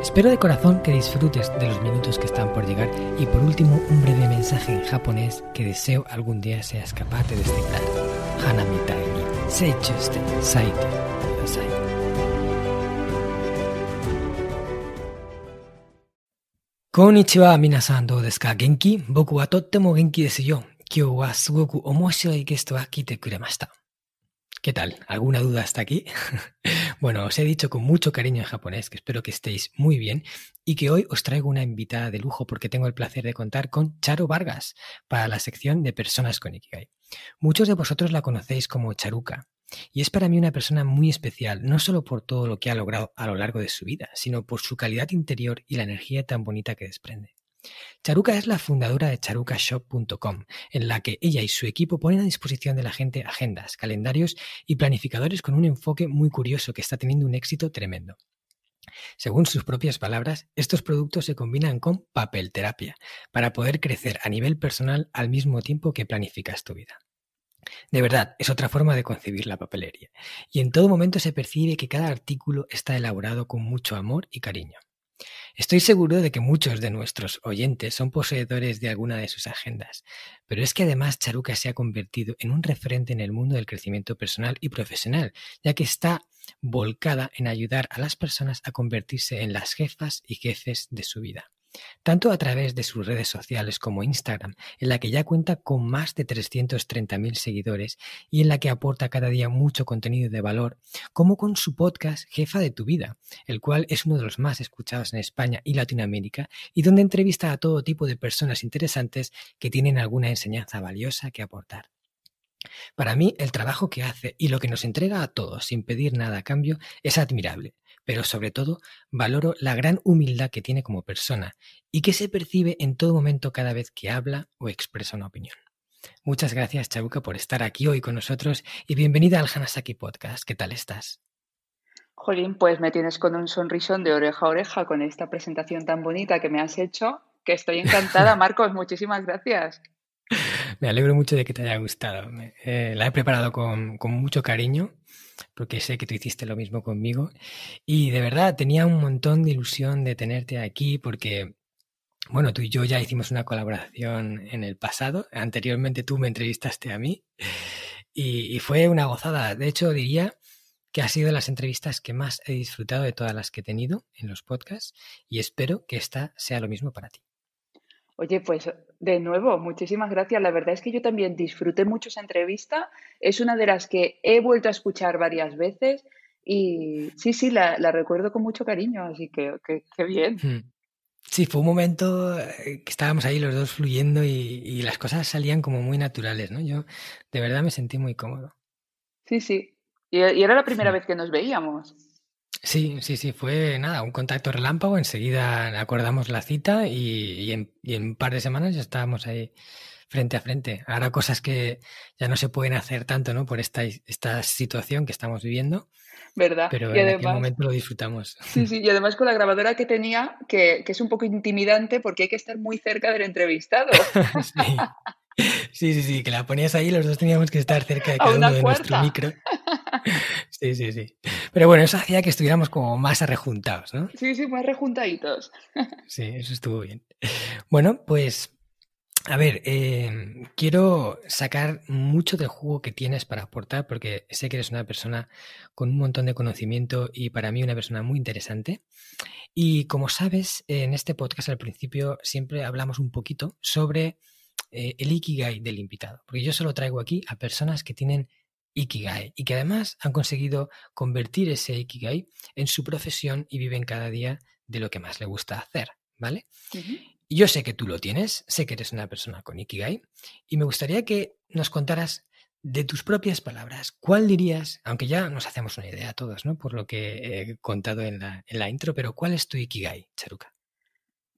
Espero de corazón que disfrutes de los minutos que están por llegar y por último un breve mensaje en japonés que deseo algún día seas capaz de este descifrar. Hanamitai ni seichuste saite kudasai. Konnichiwa minasan, dou desu ka? Genki? Boku wa tottemo genki desu yo. Kyou wa sugoku omoshiroi gesto wa kite kuremashita. ¿Qué tal? ¿Alguna duda hasta aquí? bueno, os he dicho con mucho cariño en japonés que espero que estéis muy bien y que hoy os traigo una invitada de lujo porque tengo el placer de contar con Charo Vargas para la sección de personas con Ikigai. Muchos de vosotros la conocéis como Charuca y es para mí una persona muy especial, no solo por todo lo que ha logrado a lo largo de su vida, sino por su calidad interior y la energía tan bonita que desprende. Charuca es la fundadora de charucashop.com, en la que ella y su equipo ponen a disposición de la gente agendas, calendarios y planificadores con un enfoque muy curioso que está teniendo un éxito tremendo. Según sus propias palabras, estos productos se combinan con papel terapia para poder crecer a nivel personal al mismo tiempo que planificas tu vida. De verdad, es otra forma de concebir la papelería, y en todo momento se percibe que cada artículo está elaborado con mucho amor y cariño. Estoy seguro de que muchos de nuestros oyentes son poseedores de alguna de sus agendas, pero es que además Charuca se ha convertido en un referente en el mundo del crecimiento personal y profesional, ya que está volcada en ayudar a las personas a convertirse en las jefas y jefes de su vida tanto a través de sus redes sociales como Instagram, en la que ya cuenta con más de 330.000 seguidores y en la que aporta cada día mucho contenido de valor, como con su podcast Jefa de tu vida, el cual es uno de los más escuchados en España y Latinoamérica y donde entrevista a todo tipo de personas interesantes que tienen alguna enseñanza valiosa que aportar. Para mí, el trabajo que hace y lo que nos entrega a todos sin pedir nada a cambio es admirable, pero sobre todo valoro la gran humildad que tiene como persona y que se percibe en todo momento cada vez que habla o expresa una opinión. Muchas gracias, Chabuca, por estar aquí hoy con nosotros y bienvenida al Hanasaki Podcast. ¿Qué tal estás? Jolín, pues me tienes con un sonrisón de oreja a oreja con esta presentación tan bonita que me has hecho, que estoy encantada, Marcos. Muchísimas gracias. Me alegro mucho de que te haya gustado. Eh, la he preparado con, mucho cariño, porque sé que tú hiciste lo mismo conmigo. Y de verdad, tenía un montón de ilusión de tenerte aquí, porque, bueno, tú y yo ya hicimos una colaboración en el pasado. Anteriormente tú me entrevistaste a mí y, fue una gozada. De hecho, diría que ha sido las entrevistas que más he disfrutado de todas las que he tenido en los podcasts y espero que esta sea lo mismo para ti. Oye, pues de nuevo, muchísimas gracias. La verdad es que yo también disfruté mucho esa entrevista. Es una de las que he vuelto a escuchar varias veces y sí, sí, la, recuerdo con mucho cariño, así que qué bien. Hmm. Sí, fue un momento eh, que estábamos ahí los dos fluyendo y, las cosas salían como muy naturales, ¿no? Yo de verdad me sentí muy cómodo. Sí, sí. Y, era la primera vez que nos veíamos. Sí, sí, sí, fue nada, un contacto relámpago, enseguida acordamos la cita y, en, un par de semanas ya estábamos ahí frente a frente. Ahora cosas que ya no se pueden hacer tanto, ¿no? Por esta, esta situación que estamos viviendo. ¿Verdad? Pero en aquel momento lo disfrutamos. Sí, sí, y además con la grabadora que tenía, que, que es un poco intimidante porque hay que estar muy cerca del entrevistado. sí. Sí, sí, sí, que la ponías ahí, los dos teníamos que estar cerca de cada uno de nuestro micro. Sí, sí, sí. Pero bueno, eso hacía que estuviéramos como más arrejuntados, ¿no? Sí, sí, más rejuntaditos. Sí, eso estuvo bien. Bueno, pues a ver, eh, quiero sacar mucho del jugo que tienes para aportar porque sé que eres una persona con un montón de conocimiento y para mí una persona muy interesante. Y como sabes, en este podcast al principio siempre hablamos un poquito sobre eh, el Ikigai del invitado, porque yo solo traigo aquí a personas que tienen Ikigai y que además han conseguido convertir ese Ikigai en su profesión y viven cada día de lo que más le gusta hacer, ¿vale? Y yo sé que tú lo tienes, sé que eres una persona con Ikigai y me gustaría que nos contaras de tus propias palabras, ¿cuál dirías, aunque ya nos hacemos una idea todos, ¿no? Por lo que he contado en la, en la intro, pero ¿cuál es tu Ikigai, Charuka?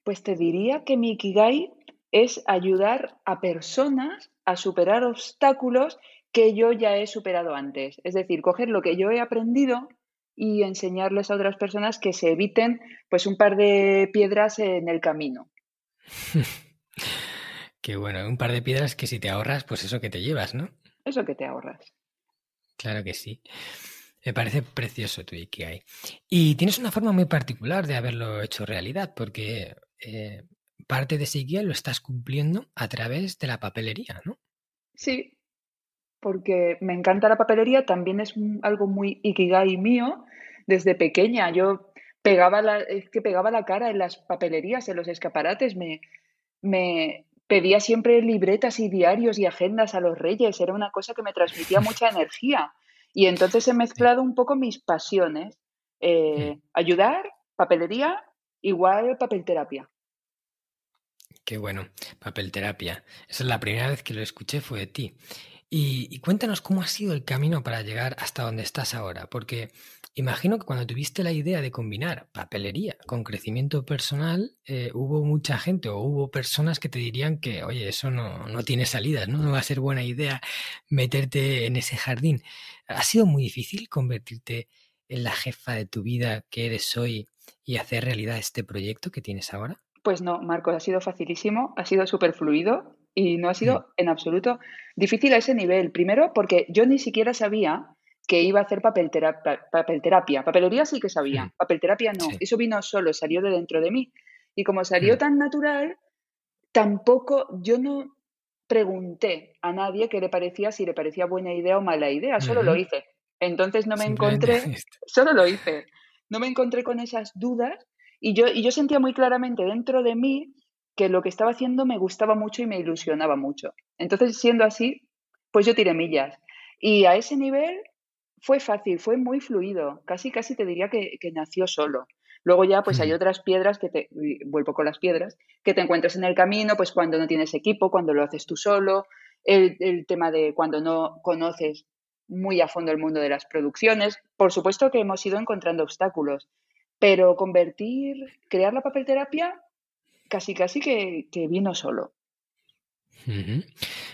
Pues te diría que mi Ikigai es ayudar a personas a superar obstáculos que yo ya he superado antes. Es decir, coger lo que yo he aprendido y enseñarles a otras personas que se eviten pues un par de piedras en el camino. Qué bueno, un par de piedras que si te ahorras, pues eso que te llevas, ¿no? Eso que te ahorras. Claro que sí. Me parece precioso tu Ikigai. Y tienes una forma muy particular de haberlo hecho realidad, porque eh, parte de ese Ikigai lo estás cumpliendo a través de la papelería, ¿no? Sí, porque me encanta la papelería, también es algo muy Ikigai mío. Desde pequeña yo pegaba la, es que pegaba la cara en las papelerías, en los escaparates, me, me pedía siempre libretas y diarios y agendas a los reyes, era una cosa que me transmitía mucha energía. Y entonces he mezclado un poco mis pasiones. Eh, ayudar, papelería, igual papelterapia. Qué bueno, papelterapia. Esa es la primera vez que lo escuché, fue de ti. Y, cuéntanos cómo ha sido el camino para llegar hasta donde estás ahora, porque imagino que cuando tuviste la idea de combinar papelería con crecimiento personal, eh, hubo mucha gente o hubo personas que te dirían que, oye, eso no, no tiene salidas, ¿no? no va a ser buena idea meterte en ese jardín. ¿Ha sido muy difícil convertirte en la jefa de tu vida que eres hoy y hacer realidad este proyecto que tienes ahora? Pues no, Marcos, ha sido facilísimo, ha sido súper fluido y no ha sido mm. en absoluto difícil a ese nivel. Primero, porque yo ni siquiera sabía que iba a hacer papelterapia. papelterapia. Papelería sí que sabía, mm. papelterapia no. Eso vino solo, salió de dentro de mí. Y como salió mm. tan natural, tampoco yo no pregunté a nadie qué le parecía, si le parecía buena idea o mala idea, solo lo hice. Entonces no me encontré, solo lo hice. No me encontré con esas dudas y yo, y yo sentía muy claramente dentro de mí que lo que estaba haciendo me gustaba mucho y me ilusionaba mucho. Entonces, siendo así, pues yo tiré millas. Y a ese nivel fue fácil, fue muy fluido, casi, casi te diría que, nació solo. Luego ya pues hay otras piedras que te, vuelvo con las piedras, que te encuentras en el camino, pues cuando no tienes equipo, cuando lo haces tú solo, el, el tema de cuando no conoces muy a fondo el mundo de las producciones. Por supuesto que hemos ido encontrando obstáculos, pero convertir, crear la papelterapia casi casi que, vino solo. O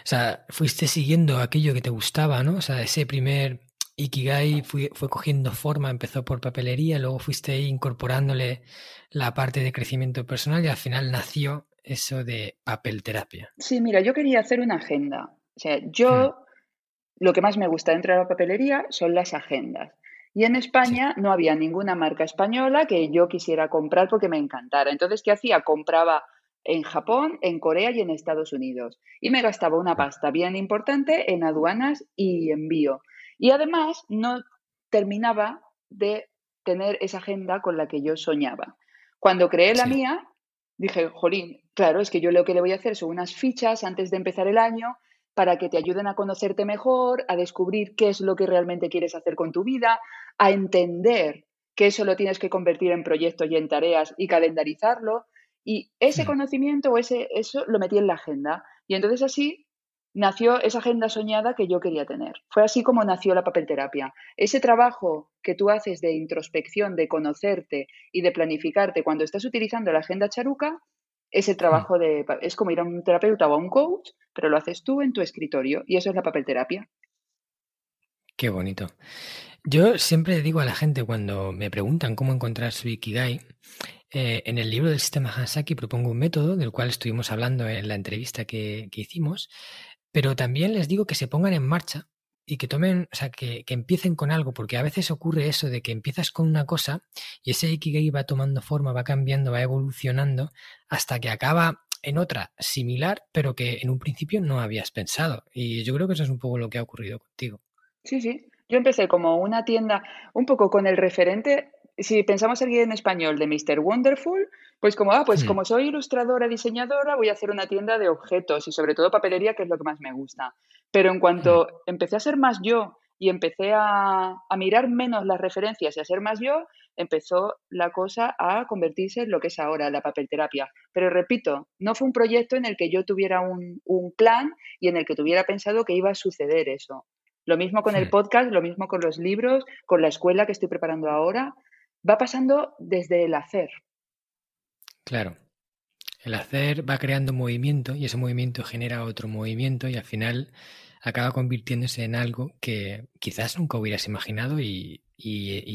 sea, fuiste siguiendo aquello que te gustaba, ¿no? O sea, ese primer Ikigai fue, fue cogiendo forma, empezó por papelería, luego fuiste incorporándole la parte de crecimiento personal y al final nació eso de papel terapia. Sí, mira, yo quería hacer una agenda. O sea, yo hmm. lo que más me gusta dentro de la papelería son las agendas. Y en España no había ninguna marca española que yo quisiera comprar porque me encantara. Entonces, ¿qué hacía? Compraba en Japón, en Corea y en Estados Unidos. Y me gastaba una pasta bien importante en aduanas y envío. Y además no terminaba de tener esa agenda con la que yo soñaba. Cuando creé la mía, dije, Jolín, claro, es que yo lo que le voy a hacer son unas fichas antes de empezar el año para que te ayuden a conocerte mejor, a descubrir qué es lo que realmente quieres hacer con tu vida, a entender que eso lo tienes que convertir en proyectos y en tareas y calendarizarlo. Y ese conocimiento o ese, eso lo metí en la agenda. Y entonces así nació esa agenda soñada que yo quería tener. Fue así como nació la papelterapia. Ese trabajo que tú haces de introspección, de conocerte y de planificarte cuando estás utilizando la agenda charuca, es el hmm. trabajo de... Es como ir a un terapeuta o a un coach, pero lo haces tú en tu escritorio y eso es la papelterapia. Qué bonito. Yo siempre digo a la gente cuando me preguntan cómo encontrar su Ikigai, eh, en el libro del sistema Hansaki propongo un método del cual estuvimos hablando en la entrevista que, hicimos, pero también les digo que se pongan en marcha y que tomen, o sea, que, que, empiecen con algo, porque a veces ocurre eso de que empiezas con una cosa y ese Ikigai va tomando forma, va cambiando, va evolucionando hasta que acaba en otra similar, pero que en un principio no habías pensado. Y yo creo que eso es un poco lo que ha ocurrido contigo. Sí, sí. Yo empecé como una tienda un poco con el referente, si pensamos aquí en español, de Mr. Wonderful, pues como, ah, pues como soy ilustradora, diseñadora, voy a hacer una tienda de objetos y sobre todo papelería, que es lo que más me gusta. Pero en cuanto empecé a ser más yo y empecé a, a, mirar menos las referencias y a ser más yo, empezó la cosa a convertirse en lo que es ahora, la papelterapia. Pero repito, no fue un proyecto en el que yo tuviera un, un plan y en el que tuviera pensado que iba a suceder eso. Lo mismo con el podcast, lo mismo con los libros, con la escuela que estoy preparando ahora. Va pasando desde el hacer. Claro. El hacer va creando movimiento y ese movimiento genera otro movimiento y al final acaba convirtiéndose en algo que quizás nunca hubieras imaginado y,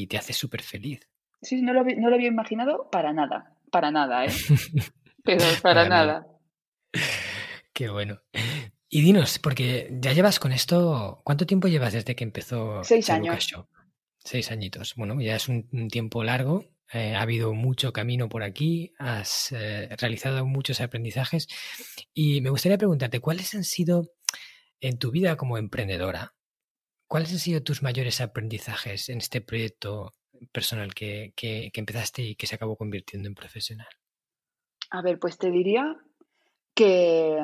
te hace súper feliz. Sí, no lo, no lo, había imaginado para nada, para nada, ¿eh? Pero para, nada. Qué bueno. Y dinos, porque ya llevas con esto, ¿cuánto tiempo llevas desde que empezó? Seis años. Seis añitos. Bueno, ya es un, tiempo largo. Eh, ha habido mucho camino por aquí, has eh, realizado muchos aprendizajes y me gustaría preguntarte, ¿cuáles han sido en tu vida como emprendedora, cuáles han sido tus mayores aprendizajes en este proyecto personal que, que empezaste y que se acabó convirtiendo en profesional? A ver, pues te diría que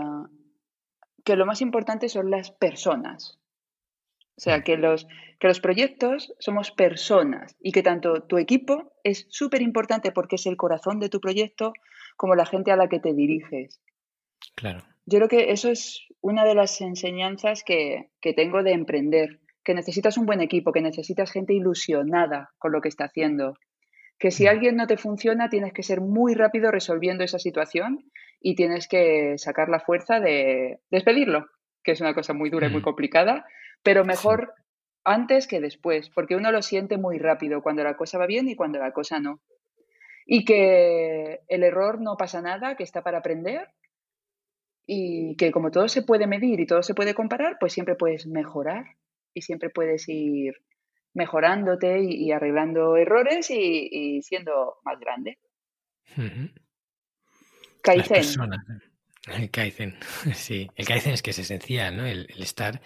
que lo más importante son las personas. O sea, que los, que los proyectos somos personas y que tanto tu equipo es súper importante porque es el corazón de tu proyecto como la gente a la que te diriges. Claro. Yo creo que eso es una de las enseñanzas que, que tengo de emprender, que necesitas un buen equipo, que necesitas gente ilusionada con lo que está haciendo, que si mm. alguien no te funciona tienes que ser muy rápido resolviendo esa situación y tienes que sacar la fuerza de despedirlo, que es una cosa muy dura y muy mm. complicada, pero mejor antes que después, porque uno lo siente muy rápido cuando la cosa va bien y cuando la cosa no. Y que el error no pasa nada, que está para aprender y que como todo se puede medir y todo se puede comparar, pues siempre puedes mejorar y siempre puedes ir mejorándote y, arreglando errores y, siendo más grande. Kaizen. El Kaizen, sí. El Kaizen es que es esencial, ¿no? El, estar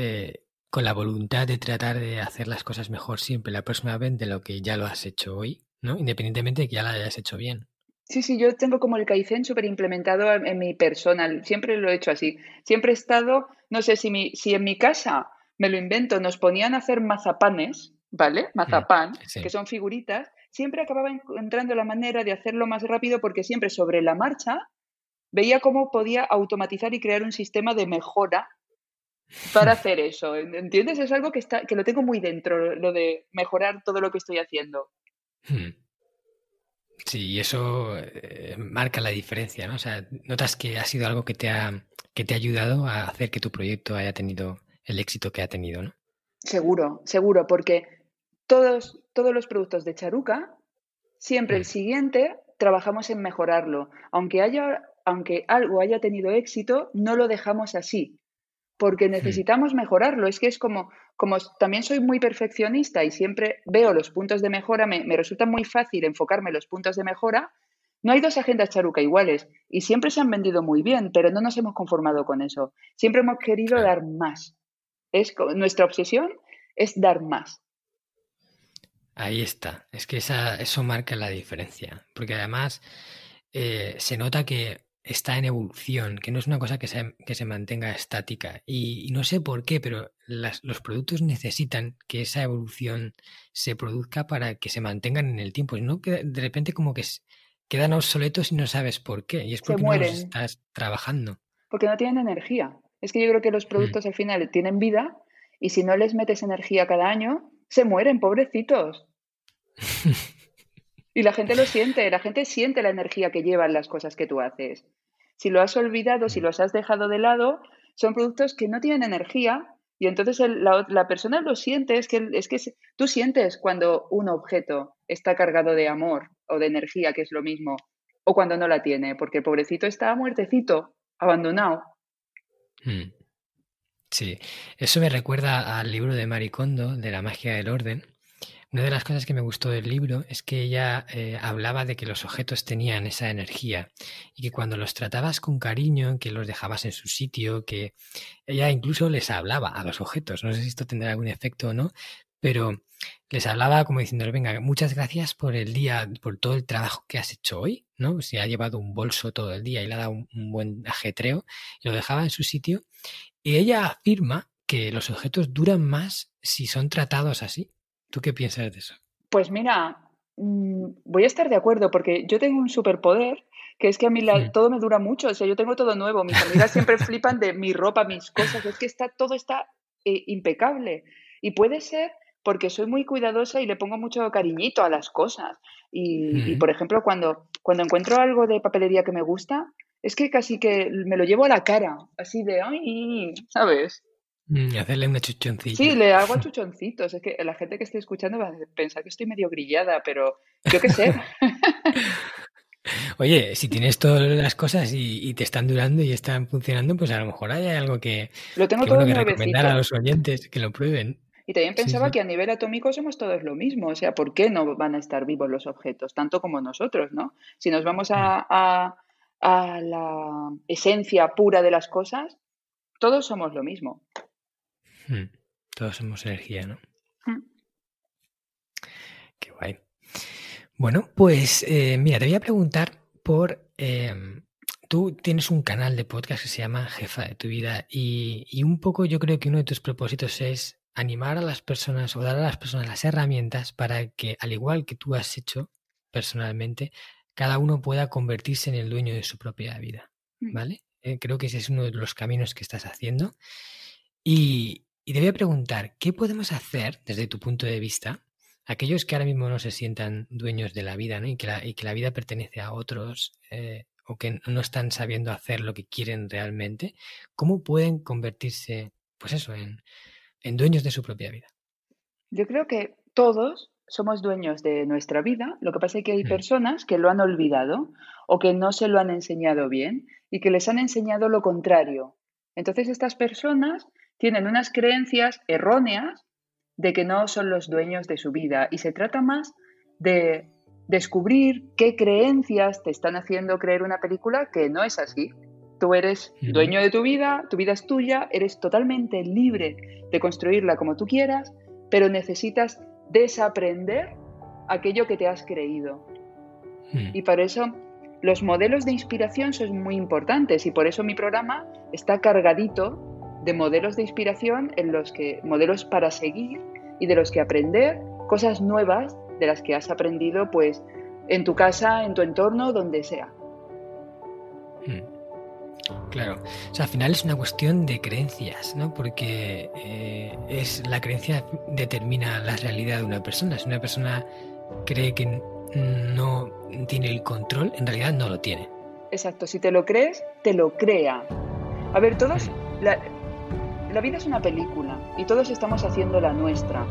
eh, con la voluntad de tratar de hacer las cosas mejor siempre la próxima vez de lo que ya lo has hecho hoy, ¿no? Independientemente de que ya lo hayas hecho bien. Sí, sí, yo tengo como el Kaizen súper implementado en, mi persona. Siempre lo he hecho así. Siempre he estado, no sé si, mi, si en mi casa, me lo invento, nos ponían a hacer mazapanes, ¿vale? Mm, Mazapán, que son figuritas, siempre acababa encontrando la manera de hacerlo más rápido porque siempre sobre la marcha veía cómo podía automatizar y crear un sistema de mejora para hacer eso. ¿Entiendes? Es algo que, está, que lo tengo muy dentro, lo de mejorar todo lo que estoy haciendo. Hmm. Sí, y eso eh, marca la diferencia, ¿no? O sea, notas que ha sido algo que te ha, que te ha ayudado a hacer que tu proyecto haya tenido el éxito que ha tenido, ¿no? Seguro, seguro, porque todos, todos los productos de Charuca, siempre el mm. siguiente trabajamos en mejorarlo. Aunque, haya, aunque algo haya tenido éxito, no lo dejamos así, porque necesitamos mejorarlo. Es que es como, como también soy muy perfeccionista y siempre veo los puntos de mejora, me, resulta muy fácil enfocarme en los puntos de mejora. No hay dos agendas Charuca iguales y siempre se han vendido muy bien, pero no nos hemos conformado con eso. Siempre hemos querido dar más. Es, nuestra obsesión es dar más. Ahí está. Es que esa, eso marca la diferencia. Porque además eh, se nota que está en evolución, que no es una cosa que se, que se mantenga estática. Y, no sé por qué, pero los productos necesitan que esa evolución se produzca para que se mantengan en el tiempo. Y no que de repente como que quedan obsoletos y no sabes por qué. Y es porque no los estás trabajando. Porque no tienen energía. Es que yo creo que los mm. productos al final tienen vida y si no les metes energía cada año, se mueren, pobrecitos. y la gente lo siente, la gente siente la energía que llevan las cosas que tú haces. Si lo has olvidado, si los has dejado de lado, son productos que no tienen energía y entonces la, persona lo siente, es que, es que tú sientes cuando un objeto está cargado de amor o de energía, que es lo mismo, o cuando no la tiene, porque el pobrecito está muertecito, abandonado. Hmm. Sí, eso me recuerda al libro de Maricondo, de la magia del orden, una de las cosas que me gustó del libro es que ella eh, hablaba de que los objetos tenían esa energía y que cuando los tratabas con cariño, que los dejabas en su sitio, que ella incluso les hablaba a los objetos. No sé si esto tendrá algún efecto o no, pero les hablaba como diciendo, venga, muchas gracias por el día, por todo el trabajo que has hecho hoy, ¿no? Si ha llevado un bolso todo el día y le ha dado un, un buen ajetreo, y lo dejaba en su sitio. Y ella afirma que los objetos duran más si son tratados así. ¿Tú qué piensas de eso? Pues mira, mm, voy a estar de acuerdo porque yo tengo un superpoder que es que a mí todo me dura mucho, o sea, yo tengo todo nuevo, mis amigas siempre flipan de mi ropa, mis cosas, es que está todo está eh, impecable y puede ser porque soy muy cuidadosa y le pongo mucho cariñito a las cosas. Y, por ejemplo, cuando, cuando encuentro algo de papelería que me gusta, es que casi que me lo llevo a la cara, así de, ay, ¿sabes? Mm, y hacerle una chuchoncita. Sí, le hago chuchoncitos. Es que la gente que esté escuchando va a pensar que estoy medio grillada, pero yo qué sé. Oye, si tienes todas las cosas y, te están durando y están funcionando, pues a lo mejor hay algo que, lo tengo todo que recomendar a los oyentes que lo prueben. Y también pensaba que a nivel atómico somos todos lo mismo. O sea, ¿por qué no van a estar vivos los objetos? Tanto como nosotros, ¿no? Si nos vamos a, a la esencia pura de las cosas, todos somos lo mismo. Hmm. Todos somos energía, ¿no? Hmm. Qué guay. Bueno, pues eh, mira, te voy a preguntar por... Em, tú tienes un canal de podcast que se llama Jefa de tu vida y, y, un poco yo creo que uno de tus propósitos es animar a las personas o dar a las personas las herramientas para que, al igual que tú has hecho personalmente, cada uno pueda convertirse en el dueño de su propia vida. Hmm. ¿Vale? Eh, creo que ese es uno de los caminos que estás haciendo. Y, y te voy a preguntar, ¿qué podemos hacer desde tu punto de vista? Aquellos que ahora mismo no se sientan dueños de la vida y, que la, vida pertenece a otros eh, o que no están sabiendo hacer lo que quieren realmente, ¿cómo pueden convertirse, pues eso, en, en dueños de su propia vida? Yo creo que todos somos dueños de nuestra vida, lo que pasa es que hay mm. personas que lo han olvidado o que no se lo han enseñado bien y que les han enseñado lo contrario. Entonces estas personas tienen unas creencias erróneas de que no son los dueños de su vida y se trata más de descubrir qué creencias te están haciendo creer una película que no es así. Tú eres dueño de tu vida, tu vida es tuya, eres totalmente libre de construirla como tú quieras, pero necesitas desaprender aquello que te has creído. Y para eso los modelos de inspiración son muy importantes y por eso mi programa está cargadito de modelos de inspiración en los que modelos para seguir y de los que aprender cosas nuevas de las que has aprendido pues en tu casa, en tu entorno, donde sea. Hmm. Claro, o sea, al final es una cuestión de creencias, ¿no? Porque eh, es la creencia determina la realidad de una persona. Si una persona cree que no tiene el control, en realidad no lo tiene. Exacto, si te lo crees, te lo crea. A ver, todos, la, la vida es una película y todos estamos haciendo la nuestra.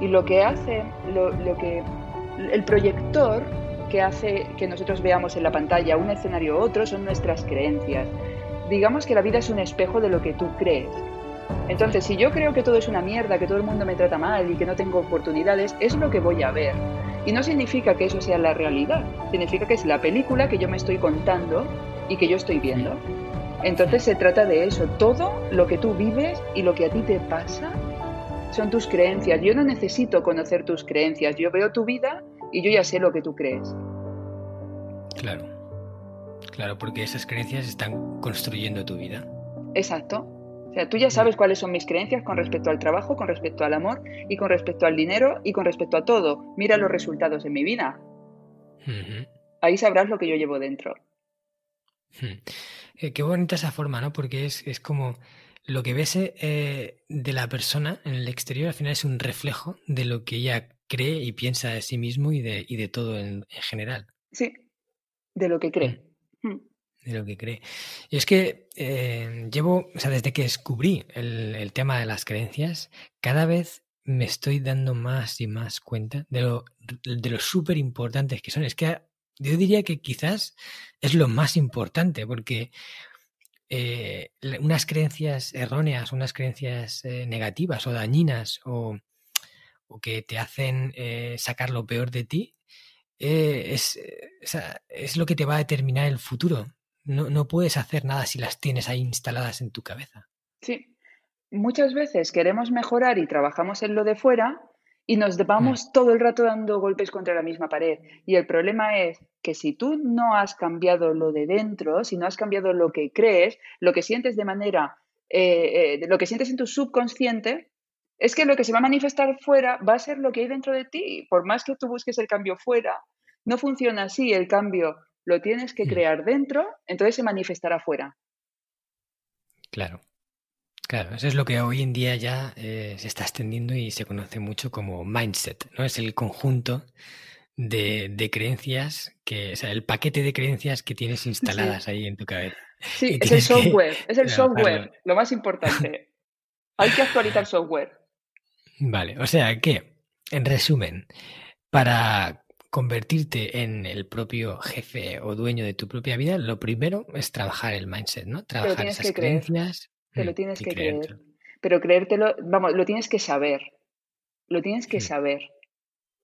Y lo que hace, lo, que el proyector que hace que nosotros veamos en la pantalla un escenario u otro son nuestras creencias. Digamos que la vida es un espejo de lo que tú crees. Entonces, si yo creo que todo es una mierda, que todo el mundo me trata mal y que no tengo oportunidades, es lo que voy a ver. Y no significa que eso sea la realidad, significa que es la película que yo me estoy contando y que yo estoy viendo. Entonces se trata de eso. Todo lo que tú vives y lo que a ti te pasa son tus creencias. Yo no necesito conocer tus creencias. Yo veo tu vida y yo ya sé lo que tú crees. Claro. Claro, porque esas creencias están construyendo tu vida. Exacto. O sea, tú ya sabes cuáles son mis creencias con respecto al trabajo, con respecto al amor y con respecto al dinero y con respecto a todo. Mira los resultados en mi vida. Ahí sabrás lo que yo llevo dentro. Eh, qué bonita esa forma, ¿no? Porque es, es como lo que ves eh, de la persona en el exterior al final es un reflejo de lo que ella cree y piensa de sí mismo y de, y de todo en, general. Sí, de lo que cree. Mm. Mm. De lo que cree. Y es que eh, llevo, o sea, desde que descubrí el, el tema de las creencias, cada vez me estoy dando más y más cuenta de lo, de lo súper importantes que son. Es que yo diría que quizás es lo más importante, porque eh, unas creencias erróneas, unas creencias eh, negativas o dañinas o, que te hacen eh, sacar lo peor de ti, es, es, lo que te va a determinar el futuro. No, no puedes hacer nada si las tienes ahí instaladas en tu cabeza. Sí, muchas veces queremos mejorar y trabajamos en lo de fuera y nos vamos mm. todo el rato dando golpes contra la misma pared. Y el problema es que si tú no has cambiado lo de dentro, si no has cambiado lo que crees, lo que sientes de manera, eh, eh, lo que sientes en tu subconsciente, es que lo que se va a manifestar fuera va a ser lo que hay dentro de ti. Por más que tú busques el cambio fuera, no funciona así. El cambio lo tienes que mm. crear dentro, entonces se manifestará fuera. Claro. Claro, eso es lo que hoy en día ya eh, se está extendiendo y se conoce mucho como mindset, ¿no? Es el conjunto de, creencias que, o sea, el paquete de creencias que tienes instaladas ahí en tu cabeza. Sí, es el software, es el software, lo más importante. Hay que actualizar software. Vale, o sea que, en resumen, para convertirte en el propio jefe o dueño de tu propia vida, lo primero es trabajar el mindset, ¿no? Trabajar esas creencias. Te lo mm, tienes que creer. Pero creértelo, vamos, lo tienes que saber. Lo tienes que saber.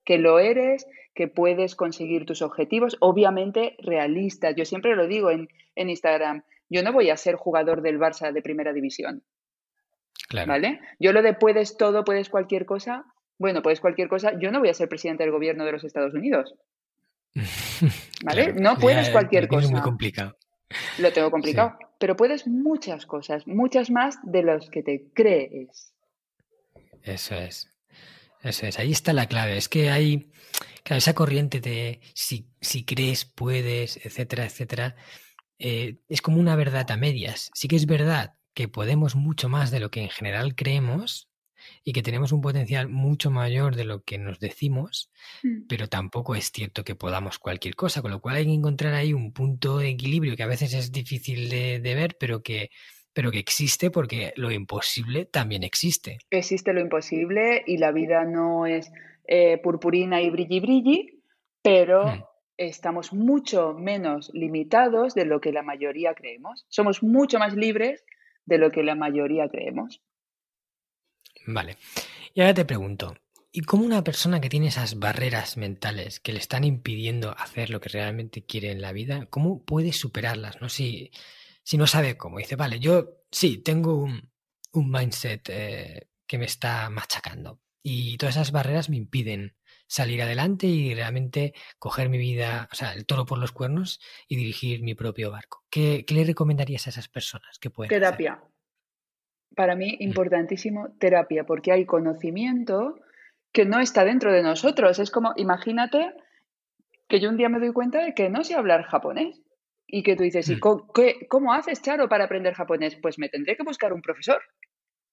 Que lo eres, que puedes conseguir tus objetivos, obviamente realistas. Yo siempre lo digo en, en Instagram. Yo no voy a ser jugador del Barça de primera división. Claro. ¿Vale? Yo lo de puedes todo, puedes cualquier cosa. Bueno, puedes cualquier cosa. Yo no voy a ser presidente del gobierno de los Estados Unidos. ¿Vale? no puedes cualquier cosa. Es muy complicado. Lo tengo complicado. Pero puedes muchas cosas, muchas más de las que te crees. Eso es. Eso es. Ahí está la clave. Es que hay esa corriente de si, si crees, puedes, etcétera, etcétera. Eh, es como una verdad a medias. Sí que es verdad que podemos mucho más de lo que en general creemos, y que tenemos un potencial mucho mayor de lo que nos decimos, mm. pero tampoco es cierto que podamos cualquier cosa, con lo cual hay que encontrar ahí un punto de equilibrio que a veces es difícil de, ver, pero que, pero que existe porque lo imposible también existe. Existe lo imposible y la vida no es eh, purpurina y brilli brilli, pero mm. estamos mucho menos limitados de lo que la mayoría creemos. Somos mucho más libres de lo que la mayoría creemos. Vale. Y ahora te pregunto, ¿y cómo una persona que tiene esas barreras mentales que le están impidiendo hacer lo que realmente quiere en la vida, cómo puede superarlas? ¿no? Si, si no sabe cómo. Dice, vale, yo sí, tengo un, mindset eh, que me está machacando y todas esas barreras me impiden salir adelante y realmente coger mi vida, o sea, el toro por los cuernos y dirigir mi propio barco. ¿Qué, le recomendarías a esas personas que pueden Terapia para mí importantísimo terapia, porque hay conocimiento que no está dentro de nosotros. Es como, imagínate que yo un día me doy cuenta de que no sé hablar japonés y que tú dices, ¿y mm. cómo, haces, Charo, para aprender japonés? Pues me tendré que buscar un profesor,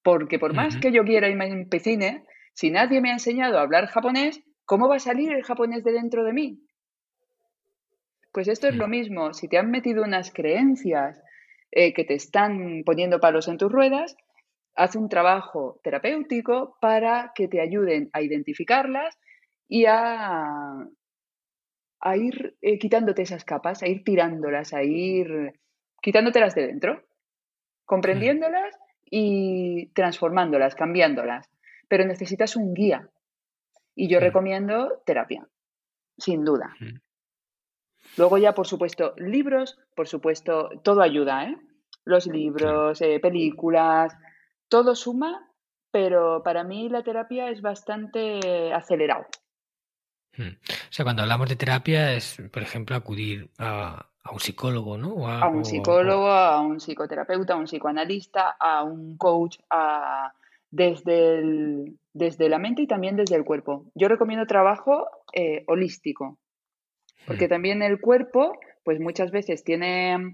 porque por más que yo quiera y me empecine, si nadie me ha enseñado a hablar japonés, ¿cómo va a salir el japonés de dentro de mí? Pues esto es lo mm. mismo, si te han metido unas creencias eh, que te están poniendo palos en tus ruedas, haz un trabajo terapéutico para que te ayuden a identificarlas y a, a ir eh, quitándote esas capas, a ir tirándolas, a ir quitándotelas de dentro, comprendiéndolas y transformándolas, cambiándolas. Pero necesitas un guía. Y yo recomiendo terapia, sin duda. Luego ya, por supuesto, libros, por supuesto, todo ayuda, ¿eh? Los libros, eh, películas, todo suma, pero para mí la terapia es bastante acelerado. Hmm. O sea, cuando hablamos de terapia es, por ejemplo, acudir a, un psicólogo, ¿no? a, un psicólogo, a un psicoterapeuta, a un psicoanalista, a un coach, a, desde, desde la mente y también desde el cuerpo. Yo recomiendo trabajo eh, holístico, porque hmm. también el cuerpo, pues muchas veces tiene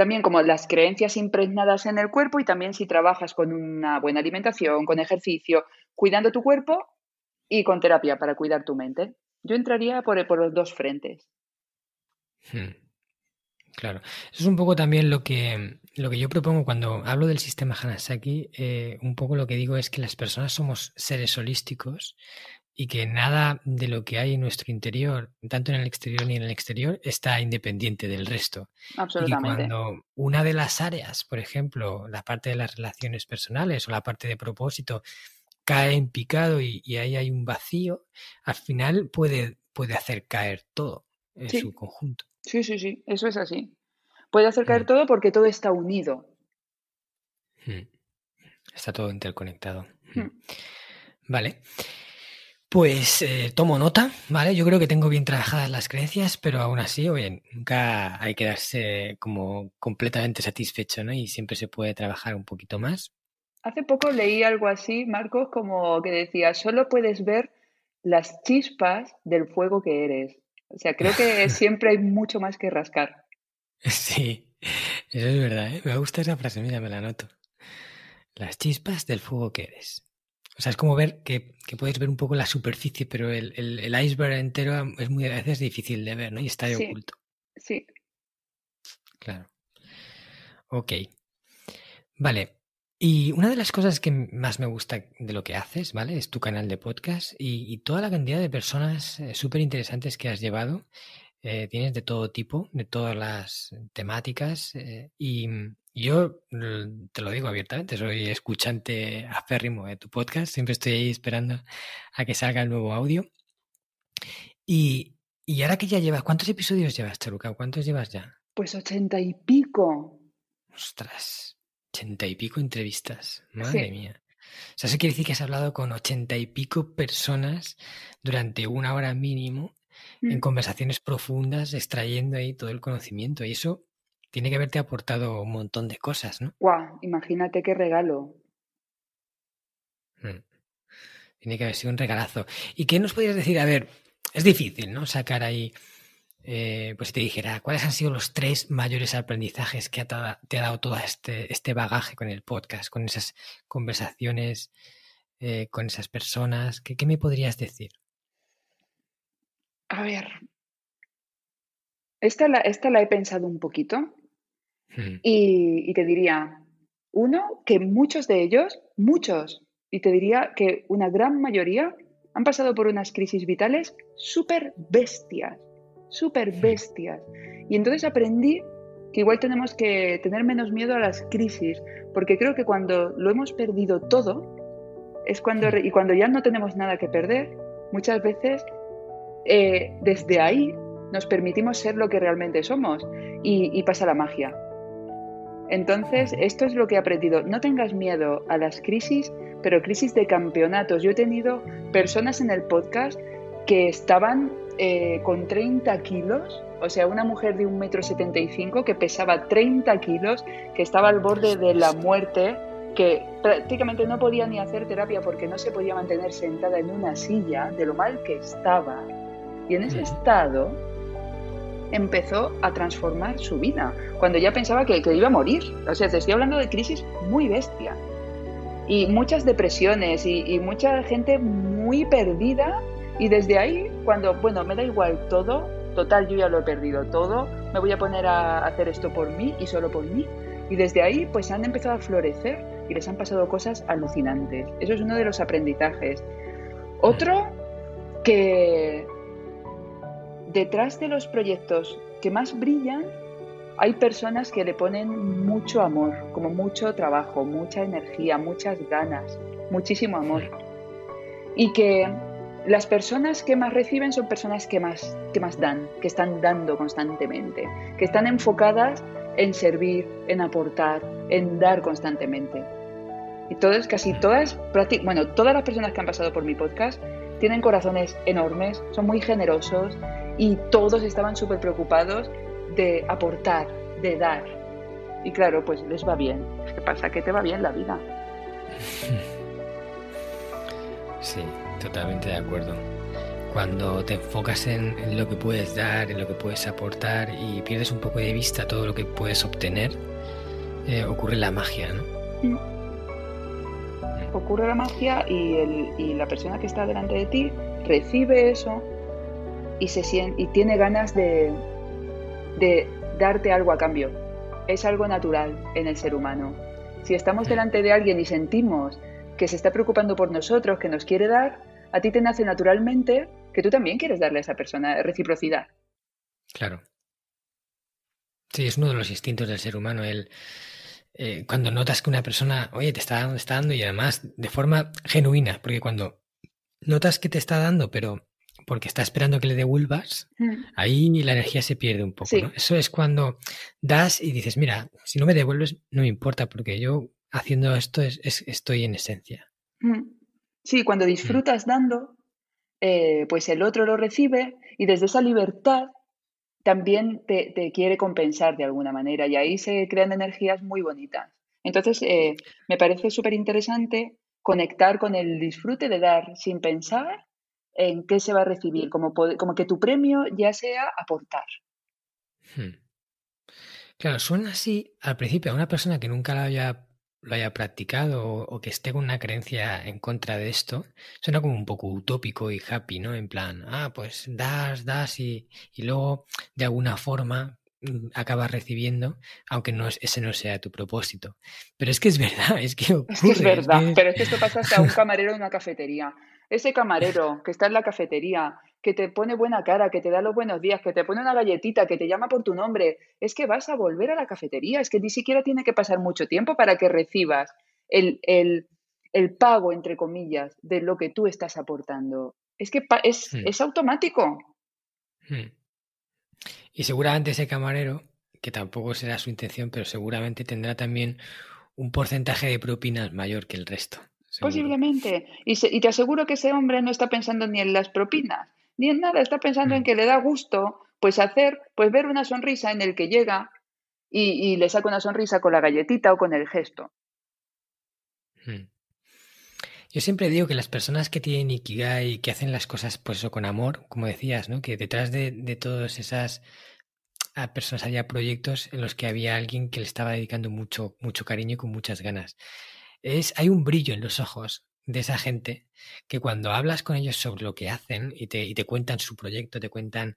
también como las creencias impregnadas en el cuerpo y también si trabajas con una buena alimentación, con ejercicio, cuidando tu cuerpo y con terapia para cuidar tu mente. Yo entraría por, por los dos frentes. Hmm. Claro, eso es un poco también lo que, lo que yo propongo cuando hablo del sistema Hanasaki. Eh, un poco lo que digo es que las personas somos seres holísticos y que nada de lo que hay en nuestro interior, tanto en el exterior ni en el exterior, está independiente del resto. Absolutamente. Y cuando una de las áreas, por ejemplo, la parte de las relaciones personales o la parte de propósito, cae en picado y, ahí hay un vacío, al final puede, puede hacer caer todo en su conjunto. Sí, sí, sí, eso es así. Puede hacer caer mm. todo porque todo está unido. Mm. Está todo interconectado. Mm. Vale. Pues eh, tomo nota, ¿vale? Yo creo que tengo bien trabajadas las creencias, pero aún así, oye, nunca hay que darse como completamente satisfecho, ¿no? Y siempre se puede trabajar un poquito más. Hace poco leí algo así, Marcos, como que decía, solo puedes ver las chispas del fuego que eres. O sea, creo que siempre hay mucho más que rascar. Sí, eso es verdad, ¿eh? Me gusta esa frase, mira, me la noto. Las chispas del fuego que eres. O sea, es como ver que, que puedes ver un poco la superficie, pero el, el, iceberg entero es muy a veces difícil de ver, ¿no? Y está ahí oculto. Sí. Claro. Ok. Vale. Y una de las cosas que más me gusta de lo que haces, ¿vale? Es tu canal de podcast y, toda la cantidad de personas eh, súper interesantes que has llevado. Eh, tienes de todo tipo, de todas las temáticas. Eh, y yo te lo digo abiertamente, soy escuchante aférrimo de tu podcast. Siempre estoy ahí esperando a que salga el nuevo audio. Y, y ahora que ya llevas, ¿cuántos episodios llevas, Charuca? ¿Cuántos llevas ya? Pues ochenta y pico. Ostras. Ochenta y pico entrevistas. Madre mía. O sea, eso quiere decir que has hablado con ochenta y pico personas durante una hora mínimo en mm. conversaciones profundas, extrayendo ahí todo el conocimiento. Y eso tiene que haberte aportado un montón de cosas, ¿no? ¡Guau! Imagínate qué regalo. Mm. Tiene que haber sido un regalazo. ¿Y qué nos podrías decir? A ver, es difícil, ¿no? Sacar ahí eh, pues si te dijera, ¿cuáles han sido los tres mayores aprendizajes que te ha dado todo este, este bagaje con el podcast, con esas conversaciones, eh, con esas personas? ¿Qué, me podrías decir? A ver, esta la, esta la he pensado un poquito hmm. y, y te diría, uno, que muchos de ellos, muchos, y te diría que una gran mayoría han pasado por unas crisis vitales súper bestias súper bestias. Y entonces aprendí que igual tenemos que tener menos miedo a las crisis, porque creo que cuando lo hemos perdido todo, es cuando, y cuando ya no tenemos nada que perder, muchas veces eh, desde ahí nos permitimos ser lo que realmente somos y, y pasa la magia. Entonces, esto es lo que he aprendido. No tengas miedo a las crisis, pero crisis de campeonatos. Yo he tenido personas en el podcast que estaban eh, con 30 kilos, o sea, una mujer de un metro 75 que pesaba 30 kilos, que estaba al borde de la muerte, que prácticamente no podía ni hacer terapia porque no se podía mantener sentada en una silla de lo mal que estaba. Y en ese estado empezó a transformar su vida, cuando ya pensaba que, iba a morir. O sea, te estoy hablando de crisis muy bestia. Y muchas depresiones y mucha gente muy perdida y desde ahí, cuando, bueno, me da igual todo, total, yo ya lo he perdido todo, me voy a poner a hacer esto por mí y solo por mí. Y desde ahí, pues han empezado a florecer y les han pasado cosas alucinantes. Eso es uno de los aprendizajes. Otro, que detrás de los proyectos que más brillan, hay personas que le ponen mucho amor, como mucho trabajo, mucha energía, muchas ganas, muchísimo amor. Y que las personas que más reciben son personas que más, que más dan, que están dando constantemente, que están enfocadas en servir, en aportar, en dar constantemente. Y todas, casi todas, bueno, todas las personas que han pasado por mi podcast tienen corazones enormes, son muy generosos y todos estaban súper preocupados de aportar, de dar. Y claro, pues les va bien. ¿Qué pasa? Que te va bien la vida. Sí, totalmente de acuerdo. Cuando te enfocas en, lo que puedes dar, en lo que puedes aportar y pierdes un poco de vista todo lo que puedes obtener, eh, ocurre la magia, ¿no? Mm. Ocurre la magia y, el, la persona que está delante de ti recibe eso y, se siente, y tiene ganas de, de darte algo a cambio. Es algo natural en el ser humano. Si estamos delante de alguien y sentimos que se está preocupando por nosotros, que nos quiere dar, a ti te nace naturalmente que tú también quieres darle a esa persona reciprocidad. Claro. Sí, es uno de los instintos del ser humano, el eh, cuando notas que una persona, oye, te está, está dando y además de forma genuina, porque cuando notas que te está dando, pero porque está esperando que le devuelvas, mm. ahí la energía se pierde un poco. Eso es cuando das y dices, mira, si no me devuelves, no me importa, porque yo haciendo esto es, estoy en esencia. Mm. Sí, cuando mm. disfrutas dando, eh, pues el otro lo recibe y desde esa libertad también te, quiere compensar de alguna manera y ahí se crean energías muy bonitas. Entonces, eh, me parece súper interesante conectar con el disfrute de dar sin pensar en qué se va a recibir, como, como que tu premio ya sea aportar. Hmm. Claro, suena así al principio a una persona que nunca la había lo haya practicado o, que esté con una creencia en contra de esto, suena como un poco utópico y happy, ¿no? En plan, ah, pues das, das y, y luego de alguna forma mm, acabas recibiendo, aunque no ese no sea tu propósito. Pero es que es verdad, es que Es que es verdad, pero es que esto pasa hasta a un camarero en una cafetería. Ese camarero que está en la cafetería que te pone buena cara, que te da los buenos días, que te pone una galletita, que te llama por tu nombre, es que vas a volver a la cafetería, es que ni siquiera tiene que pasar mucho tiempo para que recibas el, pago, entre comillas, de lo que tú estás aportando. Es que es, hmm. es automático. Hmm. Y seguramente ese camarero, que tampoco será su intención, pero seguramente tendrá también un porcentaje de propinas mayor que el resto. Posiblemente. Y, y, te aseguro que ese hombre no está pensando ni en las propinas, ni en nada, está pensando en mm. que le da gusto pues hacer, pues ver una sonrisa en el que llega y, le saca una sonrisa con la galletita o con el gesto. Mm. Yo siempre digo que las personas que tienen Ikigai y que hacen las cosas pues eso con amor, como decías, ¿no? Que detrás de, de todas esas personas había proyectos en los que había alguien que le estaba dedicando mucho, mucho cariño y con muchas ganas. Es, hay un brillo en los ojos de esa gente que cuando hablas con ellos sobre lo que hacen y te, y te cuentan su proyecto, te cuentan,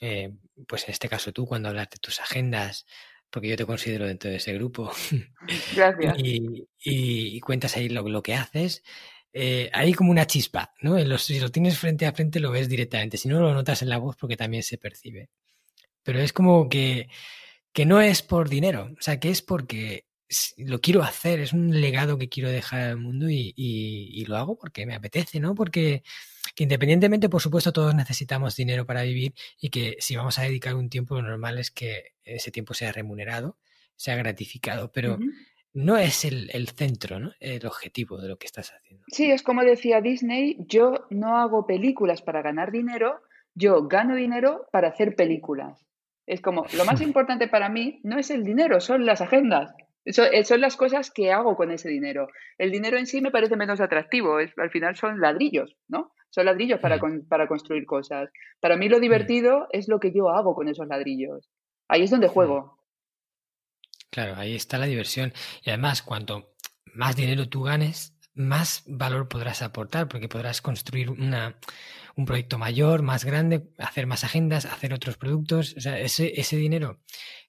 eh, pues en este caso tú, cuando hablas de tus agendas, porque yo te considero dentro de ese grupo, Gracias. y, cuentas ahí lo, lo que haces, eh, hay como una chispa, ¿no? si lo tienes frente a frente lo ves directamente, si no lo notas en la voz porque también se percibe. Pero es como que, que no es por dinero, o sea, que es porque lo quiero hacer, es un legado que quiero dejar al mundo y, lo hago porque me apetece, ¿no? Porque independientemente, por supuesto, todos necesitamos dinero para vivir y que si vamos a dedicar un tiempo, lo normal es que ese tiempo sea remunerado, sea gratificado, pero no es el, el, centro, ¿no? El objetivo de lo que estás haciendo. Sí, es como decía Disney, yo no hago películas para ganar dinero, yo gano dinero para hacer películas. Es como, lo más importante para mí no es el dinero, son las agendas. Eh, son las cosas que hago con ese dinero. El dinero en sí me parece menos atractivo. Es, al final son ladrillos, ¿no? Son ladrillos para, mm. para construir cosas. Para mí lo mm. divertido es lo que yo hago con esos ladrillos. Ahí es donde mm. juego. Claro, ahí está la diversión. Y además, cuanto más dinero tú ganes, más valor podrás aportar, porque podrás construir una, un proyecto mayor, más grande, hacer más agendas, hacer otros productos. O sea, ese, ese dinero,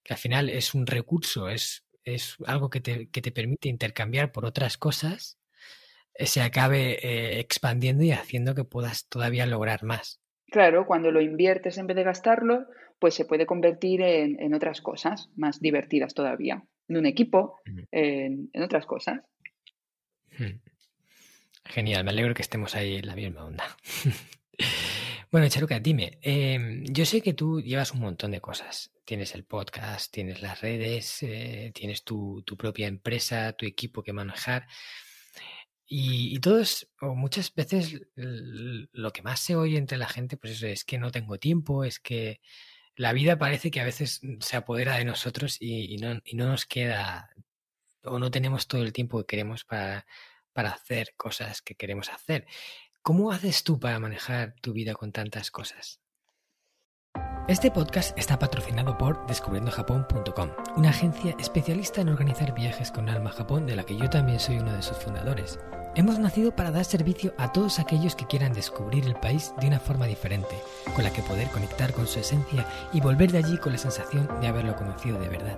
que al final es un recurso, es es algo que te, que te permite intercambiar por otras cosas, eh, se acabe eh, expandiendo y haciendo que puedas todavía lograr más. Claro, cuando lo inviertes en vez de gastarlo, pues se puede convertir en, otras cosas más divertidas todavía, en un equipo, en, otras cosas. Genial, me alegro que estemos ahí en la misma onda. Bueno, Charuca, dime, em, yo sé que tú llevas un montón de cosas. Tienes el podcast, tienes las redes, eh, tienes tu, propia empresa, tu equipo que manejar. Y, todos, o muchas veces, lo que más se oye entre la gente, pues eso, es que no tengo tiempo, es que la vida parece que a veces se apodera de nosotros y, no, y no, nos queda, o no tenemos todo el tiempo que queremos para, para hacer cosas que queremos hacer. ¿Cómo haces tú para manejar tu vida con tantas cosas? Este podcast está patrocinado por descubriendojapón.com, una agencia especialista en organizar viajes con alma a Japón de la que yo también soy uno de sus fundadores. Hemos nacido para dar servicio a todos aquellos que quieran descubrir el país de una forma diferente, con la que poder conectar con su esencia y volver de allí con la sensación de haberlo conocido de verdad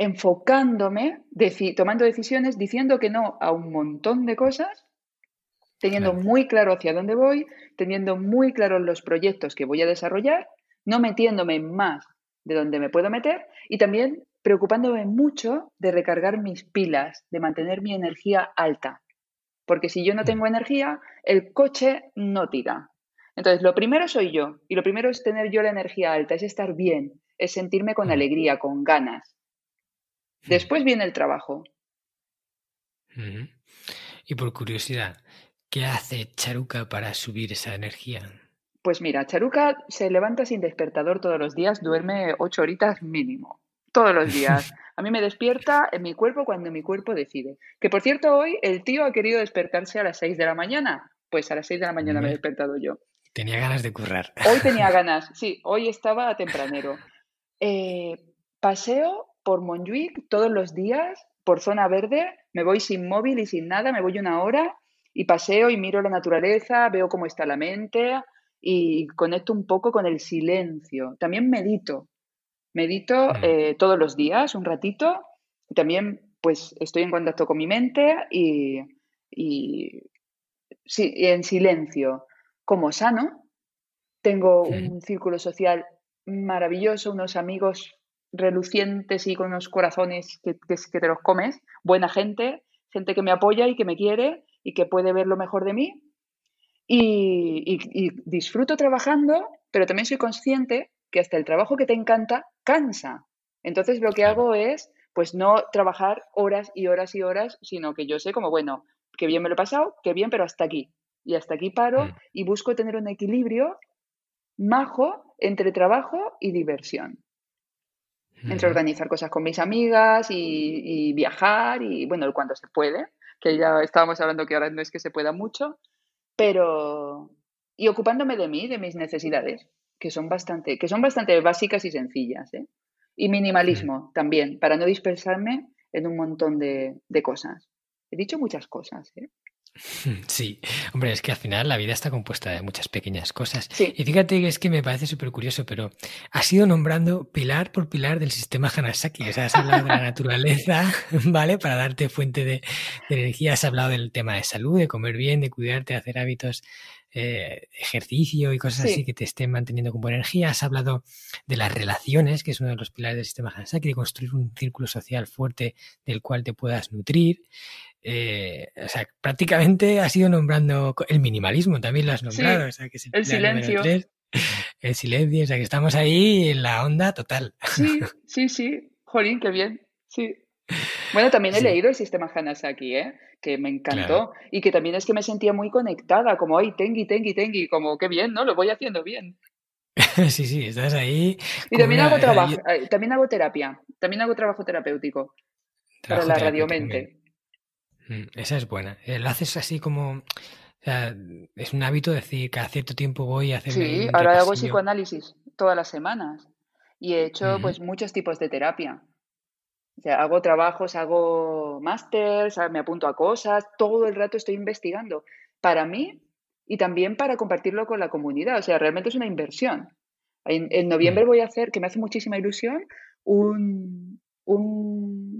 enfocándome, tomando decisiones, diciendo que no a un montón de cosas, teniendo muy claro hacia dónde voy, teniendo muy claros los proyectos que voy a desarrollar, no metiéndome más de donde me puedo meter y también preocupándome mucho de recargar mis pilas, de mantener mi energía alta. Porque si yo no tengo energía, el coche no tira. Entonces, lo primero soy yo y lo primero es tener yo la energía alta, es estar bien, es sentirme con alegría, con ganas. Después viene el trabajo. Y por curiosidad, ¿qué hace Charuca para subir esa energía? Pues mira, Charuca se levanta sin despertador todos los días, duerme ocho horitas mínimo, todos los días. A mí me despierta en mi cuerpo cuando mi cuerpo decide. Que por cierto, hoy el tío ha querido despertarse a las seis de la mañana. Pues a las seis de la mañana me he despertado yo. Tenía ganas de currar. Hoy tenía ganas, sí, hoy estaba tempranero. Eh, paseo por Montjuic todos los días, por zona verde, me voy sin móvil y sin nada, me voy una hora y paseo y miro la naturaleza, veo cómo está la mente y conecto un poco con el silencio. También medito, medito mm. eh, todos los días, un ratito, también pues estoy en contacto con mi mente y, y sí, en silencio, como sano. Tengo un círculo social maravilloso, unos amigos relucientes y con unos corazones que, que, te los comes, buena gente, gente que me apoya y que me quiere y que puede ver lo mejor de mí. Y, disfruto trabajando, pero también soy consciente que hasta el trabajo que te encanta cansa. Entonces lo que hago es, pues no trabajar horas y horas y horas, sino que yo sé como, bueno, que bien me lo he pasado, que bien, pero hasta aquí. Y hasta aquí paro mm. y busco tener un equilibrio majo entre trabajo y diversión entre organizar cosas con mis amigas y, viajar y, bueno, cuando se puede, que ya estábamos hablando que ahora no es que se pueda mucho, pero... y ocupándome de mí, de mis necesidades, que son bastante, que son bastante básicas y sencillas, ¿eh? Y minimalismo también, para no dispersarme en un montón de, de cosas. He dicho muchas cosas, ¿eh? Sí, hombre, es que al final la vida está compuesta de muchas pequeñas cosas. Y fíjate que es que me parece súper curioso, pero has ido nombrando pilar por pilar del sistema Hanasaki. O sea, has hablado de la naturaleza, ¿vale? Para darte fuente de, energía. Has hablado del tema de salud, de comer bien, de cuidarte, de hacer hábitos, eh, ejercicio y cosas así que te estén manteniendo con buena energía. Has hablado de las relaciones, que es uno de los pilares del sistema Hanasaki, de construir un círculo social fuerte del cual te puedas nutrir. Eh, o sea, prácticamente has ido nombrando el minimalismo, también lo has nombrado. o sea, que el silencio. el silencio, o sea, que estamos ahí en la onda total. Sí, sí, sí. Jolín, qué bien. Sí. Bueno, también he leído el sistema Hanasaki, ¿eh? que me encantó y que también es que me sentía muy conectada, como, ay, tengi, tengi, tengi, como, qué bien, ¿no? Lo voy haciendo bien. sí, sí, estás ahí. Y también hago trabajo, eh, también hago terapia, también hago trabajo terapéutico para la radiomente. Mm, esa es buena. Eh, lo haces así como. es un hábito decir, cada cierto tiempo voy a hacer. Sí, ahora hago psicoanálisis todas las semanas. Y he hecho pues muchos tipos de terapia. O sea, hago trabajos, hago másters, me apunto a cosas, todo el rato estoy investigando. Para mí y también para compartirlo con la comunidad. O sea, realmente es una inversión. En, noviembre mm. voy a hacer, que me hace muchísima ilusión, un, un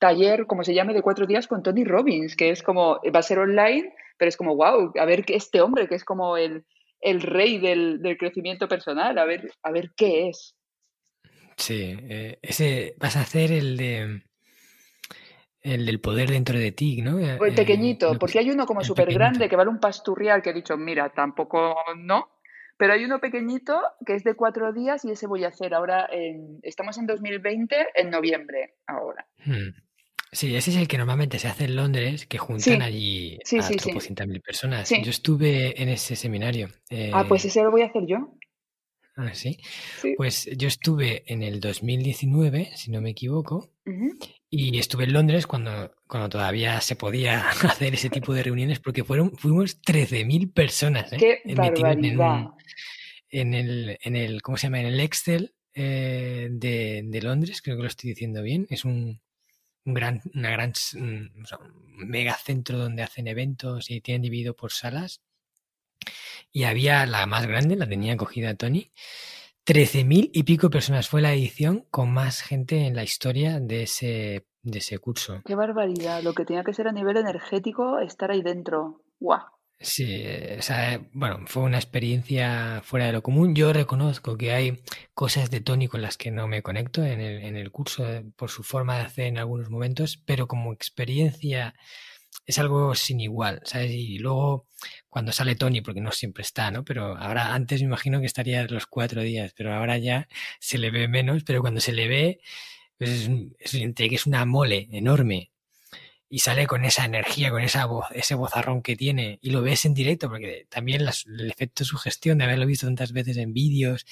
taller, como se llame, de cuatro días con Tony Robbins, que es como, va a ser online, pero es como, wow, a ver este hombre que es como el, el rey del, del, crecimiento personal, a ver, a ver qué es. Sí, eh, ese vas a hacer el de el del poder dentro de ti, ¿no? El pues pequeñito, porque hay uno como súper grande que vale un pasturrial que he dicho, mira, tampoco no, pero hay uno pequeñito que es de cuatro días y ese voy a hacer ahora, en, estamos en 2020, en noviembre ahora. Hmm. Sí, ese es el que normalmente se hace en Londres, que juntan allí a sí, mil personas. Yo estuve en ese seminario. ah, pues eh, ese lo voy a hacer yo. Ah, ¿sí? Pues yo estuve en el 2019, si no me equivoco, y estuve en Londres cuando, cuando todavía se podía hacer ese tipo de reuniones, porque fueron, fuimos 13.000 personas ¿eh? Metidas en, en, el, en el, ¿cómo se llama? En el Excel eh, de, de Londres, creo que lo estoy diciendo bien. Es un, un gran, una gran, un, mega centro donde hacen eventos y tienen dividido por salas. Y había la más grande, la tenía cogida Tony. 13.000 y pico personas fue la edición con más gente en la historia de ese, de ese curso. Qué barbaridad, lo que tenía que ser a nivel energético estar ahí dentro. ¡Guau! Sí, eh, o sea, bueno, fue una experiencia fuera de lo común. Yo reconozco que hay cosas de Tony con las que no me conecto en el, en el curso eh, por su forma de hacer en algunos momentos, pero como experiencia es algo sin igual, ¿sabes? Y luego cuando sale Tony, porque no siempre está, ¿no? Pero ahora, antes me imagino que estaría los cuatro días, pero ahora ya se le ve menos, pero cuando se le ve, pues es, es, es una mole enorme y sale con esa energía, con esa voz, ese vozarrón que tiene y lo ves en directo, porque también el efecto sugestión de haberlo visto tantas veces en vídeos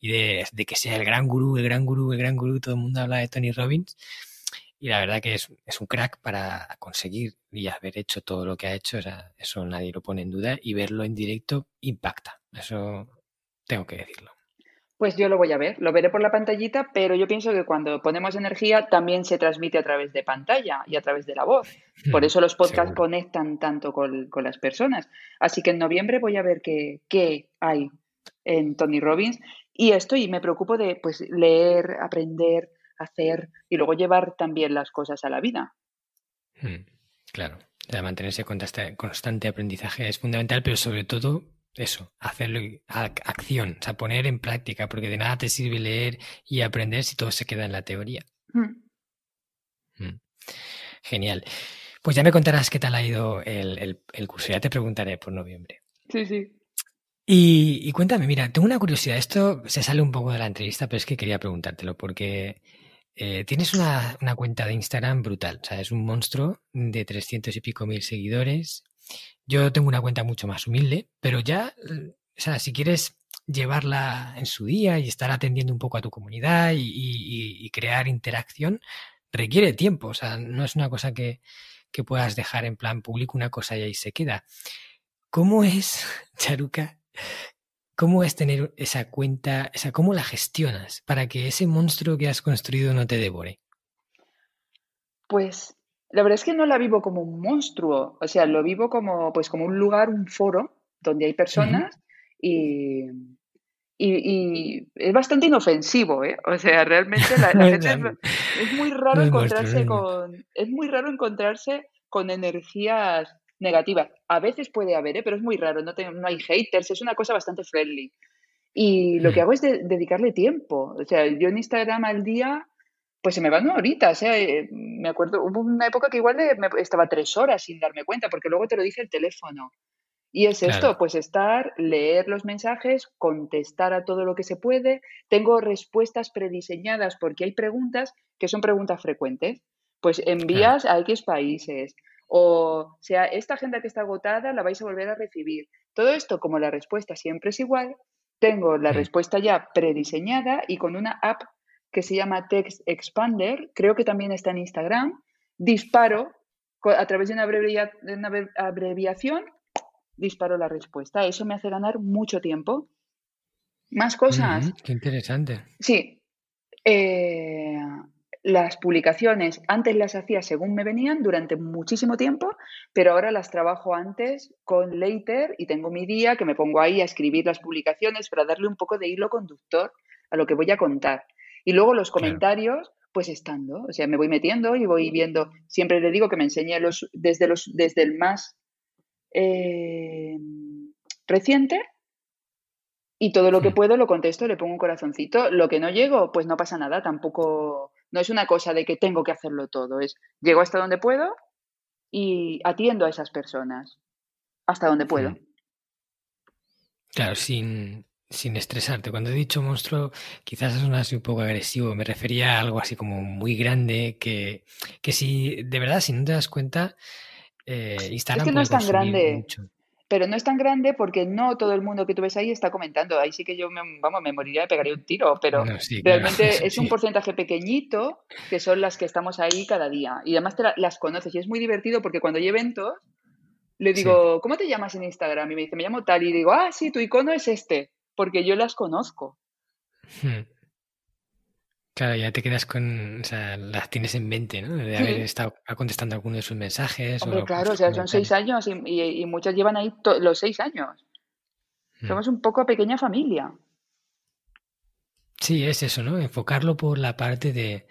y de, que sea el gran gurú, el gran gurú, el gran gurú, todo el mundo habla de Tony Robbins y la verdad que es, es un crack para conseguir y haber hecho todo lo que ha hecho, eso nadie lo pone en duda y verlo en directo impacta, eso tengo que decirlo. Pues yo lo voy a ver, lo veré por la pantallita, pero yo pienso que cuando ponemos energía también se transmite a través de pantalla y a través de la voz. Por hmm, eso los podcasts conectan tanto con, las personas. Así que en noviembre voy a ver qué, qué hay en Tony Robbins y esto y me preocupo de pues leer, aprender, hacer y luego llevar también las cosas a la vida. Hmm, claro, mantenerse con constante aprendizaje es fundamental, pero sobre todo eso, hacerlo, acción, o sea, poner en práctica, porque de nada te sirve leer y aprender si todo se queda en la teoría. Hmm. Mm. Genial. Pues ya me contarás qué tal ha ido el, curso, ya te preguntaré por noviembre. Sí, sí. Y, cuéntame, mira, tengo una curiosidad, esto se sale un poco de la entrevista, pero es que quería preguntártelo, porque eh, tienes una, una, cuenta de Instagram brutal, o sea, es un monstruo de 300 y pico mil seguidores, yo tengo una cuenta mucho más humilde, pero ya, o sea, si quieres llevarla en su día y estar atendiendo un poco a tu comunidad y, crear interacción, requiere tiempo. O sea, no es una cosa que, que, puedas dejar en plan público una cosa y ahí se queda. ¿Cómo es, Charuca? ¿Cómo es tener esa cuenta? O sea, ¿cómo la gestionas para que ese monstruo que has construido no te devore? Pues la verdad es que no la vivo como un monstruo, o sea, lo vivo como, pues, como un lugar, un foro, donde hay personas y, y, es bastante inofensivo, ¿eh? O sea, realmente la, gente es, muy raro encontrarse con es muy raro encontrarse con energías negativas. A veces puede haber, ¿eh? pero es muy raro, no, no hay haters, es una cosa bastante friendly. Y lo que hago es dedicarle tiempo. O sea, yo en Instagram al día pues se me van horitas. ¿eh? Me acuerdo, hubo una época que igual estaba tres horas sin darme cuenta, porque luego te lo dice el teléfono. Y es esto, pues estar, leer los mensajes, contestar a todo lo que se puede. Tengo respuestas prediseñadas porque hay preguntas que son preguntas frecuentes. Pues envías a X países. O sea, esta agenda que está agotada la vais a volver a recibir. Todo esto, como la respuesta siempre es igual, tengo la respuesta ya prediseñada y con una app que se llama Text Expander, creo que también está en Instagram, disparo a través de una, abreviación, disparo la respuesta. Eso me hace ganar mucho tiempo. Más cosas. qué interesante. Sí. Eh, las publicaciones antes las hacía según me venían durante muchísimo tiempo, pero ahora las trabajo antes con Later y tengo mi día que me pongo ahí a escribir las publicaciones para darle un poco de hilo conductor a lo que voy a contar. Y luego los comentarios, pues estando, o sea, me voy metiendo y voy viendo, siempre le digo que me enseñe los, desde, los, desde el más eh, reciente y todo lo que puedo lo contesto, le pongo un corazoncito. Lo que no llego, pues no pasa nada, tampoco, no es una cosa de que tengo que hacerlo todo, es llego hasta donde puedo y atiendo a esas personas hasta donde puedo. Claro, sin, sin estresarte. Cuando he dicho monstruo, quizás es así un poco agresivo. Me refería a algo así como muy grande que, que si, de verdad, si no te das cuenta, eh, Instagram es que no es tan grande. Pero no es tan grande porque no todo el mundo que tú ves ahí está comentando. Ahí sí que yo, me, vamos, me moriría y pegaría un tiro, pero realmente es un porcentaje pequeñito que son las que estamos ahí cada día. Y además te las conoces y es muy divertido porque cuando hay eventos, le digo, ¿cómo te llamas en Instagram? Y me dice, me llamo tal. Y digo, ah, sí, tu icono es este porque yo las conozco. Hmm. Claro, ya te quedas con, o sea, las tienes en mente, ¿no? De haber estado contestando alguno de sus mensajes. Hombre, claro, o sea, son seis años y, muchas llevan ahí los seis años. Hmm. Somos un poco pequeña familia. Sí, es eso, ¿no? Enfocarlo por la parte de,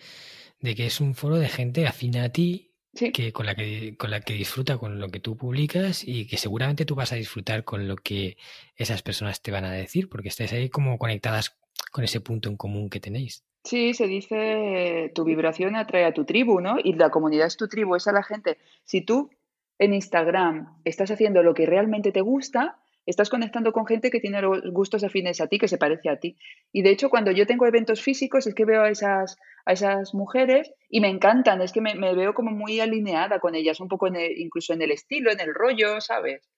de que es un foro de gente afina a ti que con la que con la que disfruta con lo que tú publicas y que seguramente tú vas a disfrutar con lo que esas personas te van a decir porque estáis ahí como conectadas con ese punto en común que tenéis. Sí, se dice tu vibración atrae a tu tribu, ¿no? Y la comunidad es tu tribu, es a la gente. Si tú en Instagram estás haciendo lo que realmente te gusta, estás conectando con gente que tiene los gustos afines a ti, que se parece a ti. Y de hecho, cuando yo tengo eventos físicos, es que veo a esas, a esas mujeres y me encantan, es que me, veo como muy alineada con ellas, un poco incluso en el estilo, en el rollo, ¿sabes?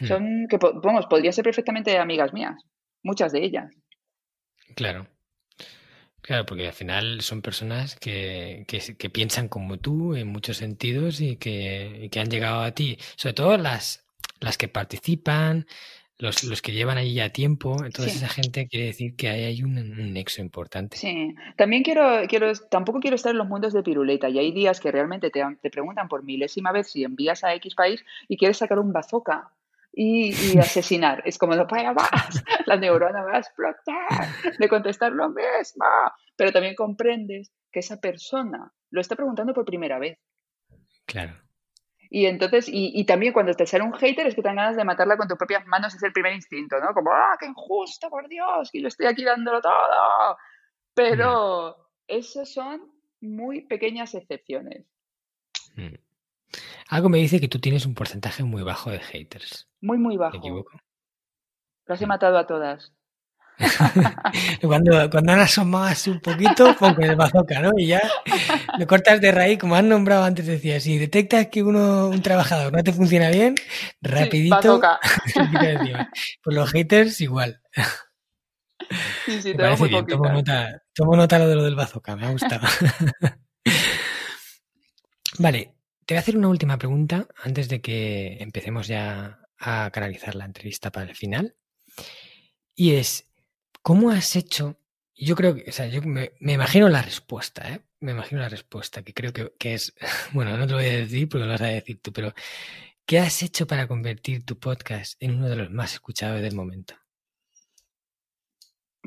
Hmm. Son, que, vamos, podría ser perfectamente amigas mías, muchas de ellas. Claro. Claro, porque al final son personas que, que, piensan como tú en muchos sentidos y que, que, han llegado a ti. Sobre todo las, las que participan, los, los que llevan ahí ya tiempo. Entonces esa gente quiere decir que ahí hay un, nexo importante. Sí. También quiero, quiero, tampoco quiero estar en los mundos de piruleta. Y hay días que realmente te, te preguntan por milésima vez si envías a X país y quieres sacar un bazooka y, asesinar. Es como, no para más, la neurona va a explotar de contestar lo mismo. Pero también comprendes que esa persona lo está preguntando por primera vez. Claro. Y entonces, y, también cuando te sale un hater es que te dan ganas de matarla con tus propias manos, es el primer instinto, ¿no? Como, ¡ah, qué injusto, por Dios, que yo estoy aquí dándolo todo! Pero mm. esas son muy pequeñas excepciones. Mm. Algo me dice que tú tienes un porcentaje muy bajo de haters. Muy, muy bajo. ¿Me equivoco? Las he matado a todas. cuando, cuando han asomado un poquito, poco de bazooka, ¿no? Y ya lo cortas de raíz, como han nombrado antes, decía, si detectas que uno, un trabajador no te funciona bien, rapidito. pues los haters igual. Sí, sí, te muy tomo nota, tomo nota lo de lo del bazooka, me ha gustado. vale, te voy a hacer una última pregunta antes de que empecemos ya a canalizar la entrevista para el final. Y es, ¿cómo has hecho? Yo creo que, o sea, yo me, imagino la respuesta, ¿eh? Me imagino la respuesta, que creo que, que, es, bueno, no te lo voy a decir porque lo vas a decir tú, pero ¿qué has hecho para convertir tu podcast en uno de los más escuchados del momento?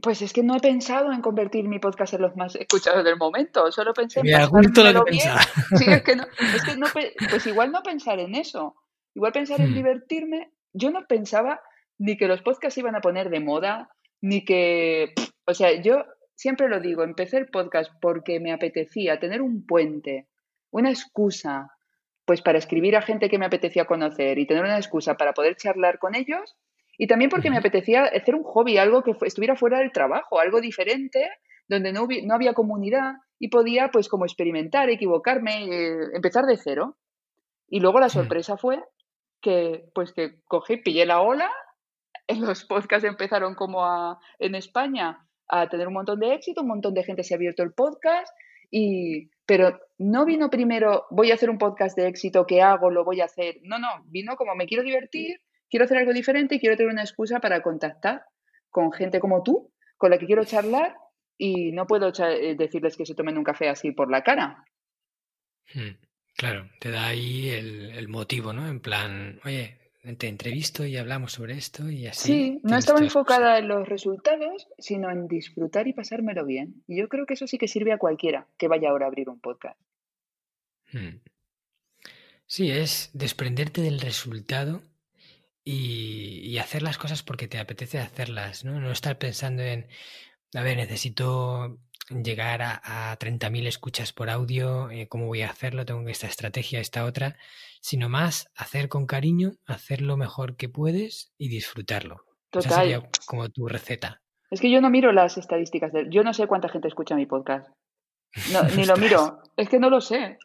Pues es que no he pensado en convertir mi podcast en los más escuchados del momento, solo pensé en Mira, lo que bien. Sí, es que, no, es que no, pues igual no pensar en eso, igual pensar en hmm. divertirme. Yo no pensaba ni que los podcasts iban a poner de moda, ni que, o sea, yo siempre lo digo, empecé el podcast porque me apetecía tener un puente, una excusa, pues para escribir a gente que me apetecía conocer y tener una excusa para poder charlar con ellos y también porque me apetecía hacer un hobby, algo que estuviera fuera del trabajo, algo diferente, donde no, no había comunidad y podía pues como experimentar, equivocarme, eh, empezar de cero. Y luego la sorpresa fue que pues que cogí, pillé la ola, los podcasts empezaron como a, en España a tener un montón de éxito, un montón de gente se ha abierto el podcast y pero no vino primero voy a hacer un podcast de éxito, ¿qué hago? Lo voy a hacer. No, no, vino como me quiero divertir, quiero hacer algo diferente y quiero tener una excusa para contactar con gente como tú, con la que quiero charlar y no puedo eh, decirles que se tomen un café así por la cara. Hmm, claro, te da ahí el, motivo, ¿no? En plan, oye, te entrevisto y hablamos sobre esto y así. Sí, no estaba enfocada en los resultados, sino en disfrutar y pasármelo bien. Y yo creo que eso sí que sirve a cualquiera que vaya ahora a abrir un podcast. Hmm. Sí, es desprenderte del resultado y, hacer las cosas porque te apetece hacerlas, ¿no? No estar pensando en, a ver, necesito llegar a, a 30.000 escuchas por audio, eh, ¿cómo voy a hacerlo? Tengo esta estrategia, esta otra, sino más hacer con cariño, hacer lo mejor que puedes y disfrutarlo. Total. Esa sería como tu receta. Es que yo no miro las estadísticas, de, yo no sé cuánta gente escucha mi podcast. ni lo miro, es que no lo sé.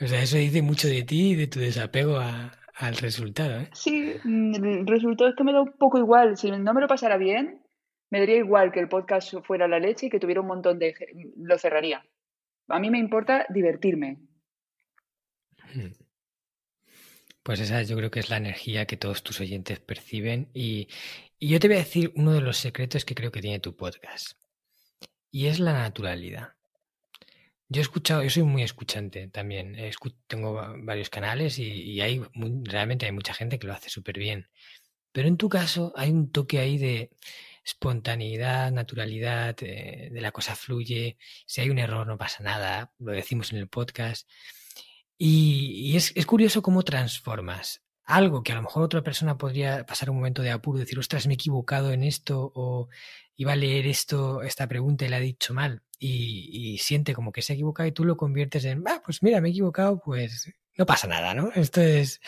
O sea, eso dice mucho de ti y de tu desapego a, al resultado. ¿eh? Sí, mm, el resultado es que me da un poco igual. Si no me lo pasara bien, me daría igual que el podcast fuera la leche y que tuviera un montón de... lo cerraría. A mí me importa divertirme. Hmm. Pues esa yo creo que es la energía que todos tus oyentes perciben y, y yo te voy a decir uno de los secretos que creo que tiene tu podcast. Y es la naturalidad. Yo he escuchado, yo soy muy escuchante también. tengo varios canales y, hay realmente hay mucha gente que lo hace súper bien. Pero en tu caso hay un toque ahí de espontaneidad, naturalidad, eh, de la cosa fluye. Si hay un error no pasa nada, lo decimos en el podcast. Y, es, es, curioso cómo transformas algo que a lo mejor otra persona podría pasar un momento de apuro, decir, ostras, me he equivocado en esto, o iba a leer esto, esta pregunta y la he dicho mal y, siente como que se ha equivocado y tú lo conviertes en, ah, pues mira, me he equivocado, pues no pasa nada, ¿no? Esto es,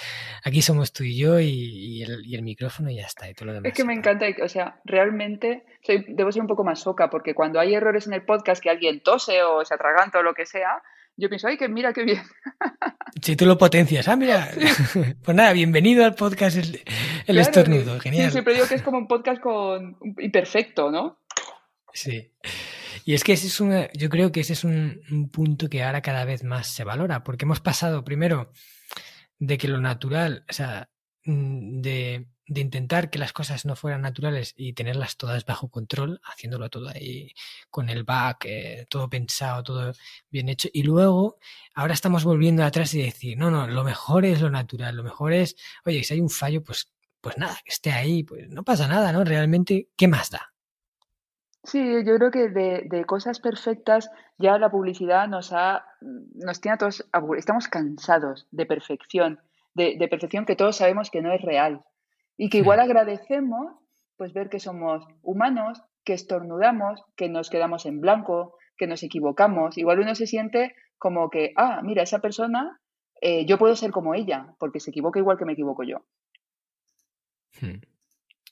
aquí somos tú y yo y, el, micrófono y ya está, y todo lo demás. Es que me encanta, o sea, realmente soy, debo ser un poco más soca, porque cuando hay errores en el podcast, que alguien tose o se atraganta o lo que sea, yo pienso, ay, que mira qué bien. Si tú lo potencias, ah, mira. Pues nada, bienvenido al podcast El, Estornudo, genial. Sí, siempre digo que es como un podcast con imperfecto, ¿no? Sí. Y es que ese es una, yo creo que ese es un, punto que ahora cada vez más se valora, porque hemos pasado primero de que lo natural, o sea, mm, de, intentar que las cosas no fueran naturales y tenerlas todas bajo control, haciéndolo todo ahí con el back, eh, todo pensado, todo bien hecho. Y luego, ahora estamos volviendo atrás y decir, no, no, lo mejor es lo natural, lo mejor es, oye, si hay un fallo, pues, pues nada, que esté ahí, pues no pasa nada, ¿no? Realmente, ¿qué más da? Sí, yo creo que de, cosas perfectas ya la publicidad nos ha, nos tiene a todos, estamos cansados de perfección, de, perfección que todos sabemos que no es real y que igual agradecemos pues ver que somos humanos, que estornudamos, que nos quedamos en blanco, que nos equivocamos. Igual uno se siente como que, ah, mira, esa persona, eh, yo puedo ser como ella, porque se equivoca igual que me equivoco yo. Hmm.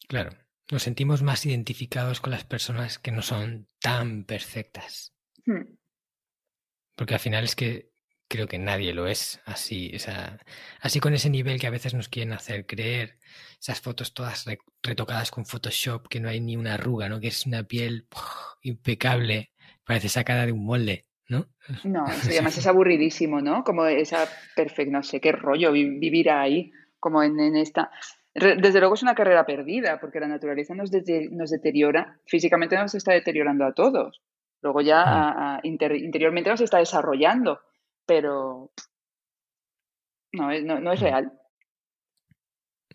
Claro. Nos sentimos más identificados con las personas que no son tan perfectas. Hmm. Porque al final es que creo que nadie lo es así, o sea, así con ese nivel que a veces nos quieren hacer creer, esas fotos todas retocadas con Photoshop, que no hay ni una arruga, ¿no? Que es una piel impecable, parece sacada de un molde, ¿no? No, además es aburridísimo, ¿no? Como esa perfecta, no sé qué rollo vivir ahí, como en esta. Desde luego es una carrera perdida, porque la naturaleza nos, nos deteriora, físicamente nos está deteriorando a todos. Luego ya interiormente nos está desarrollando, pero no, no, no es real.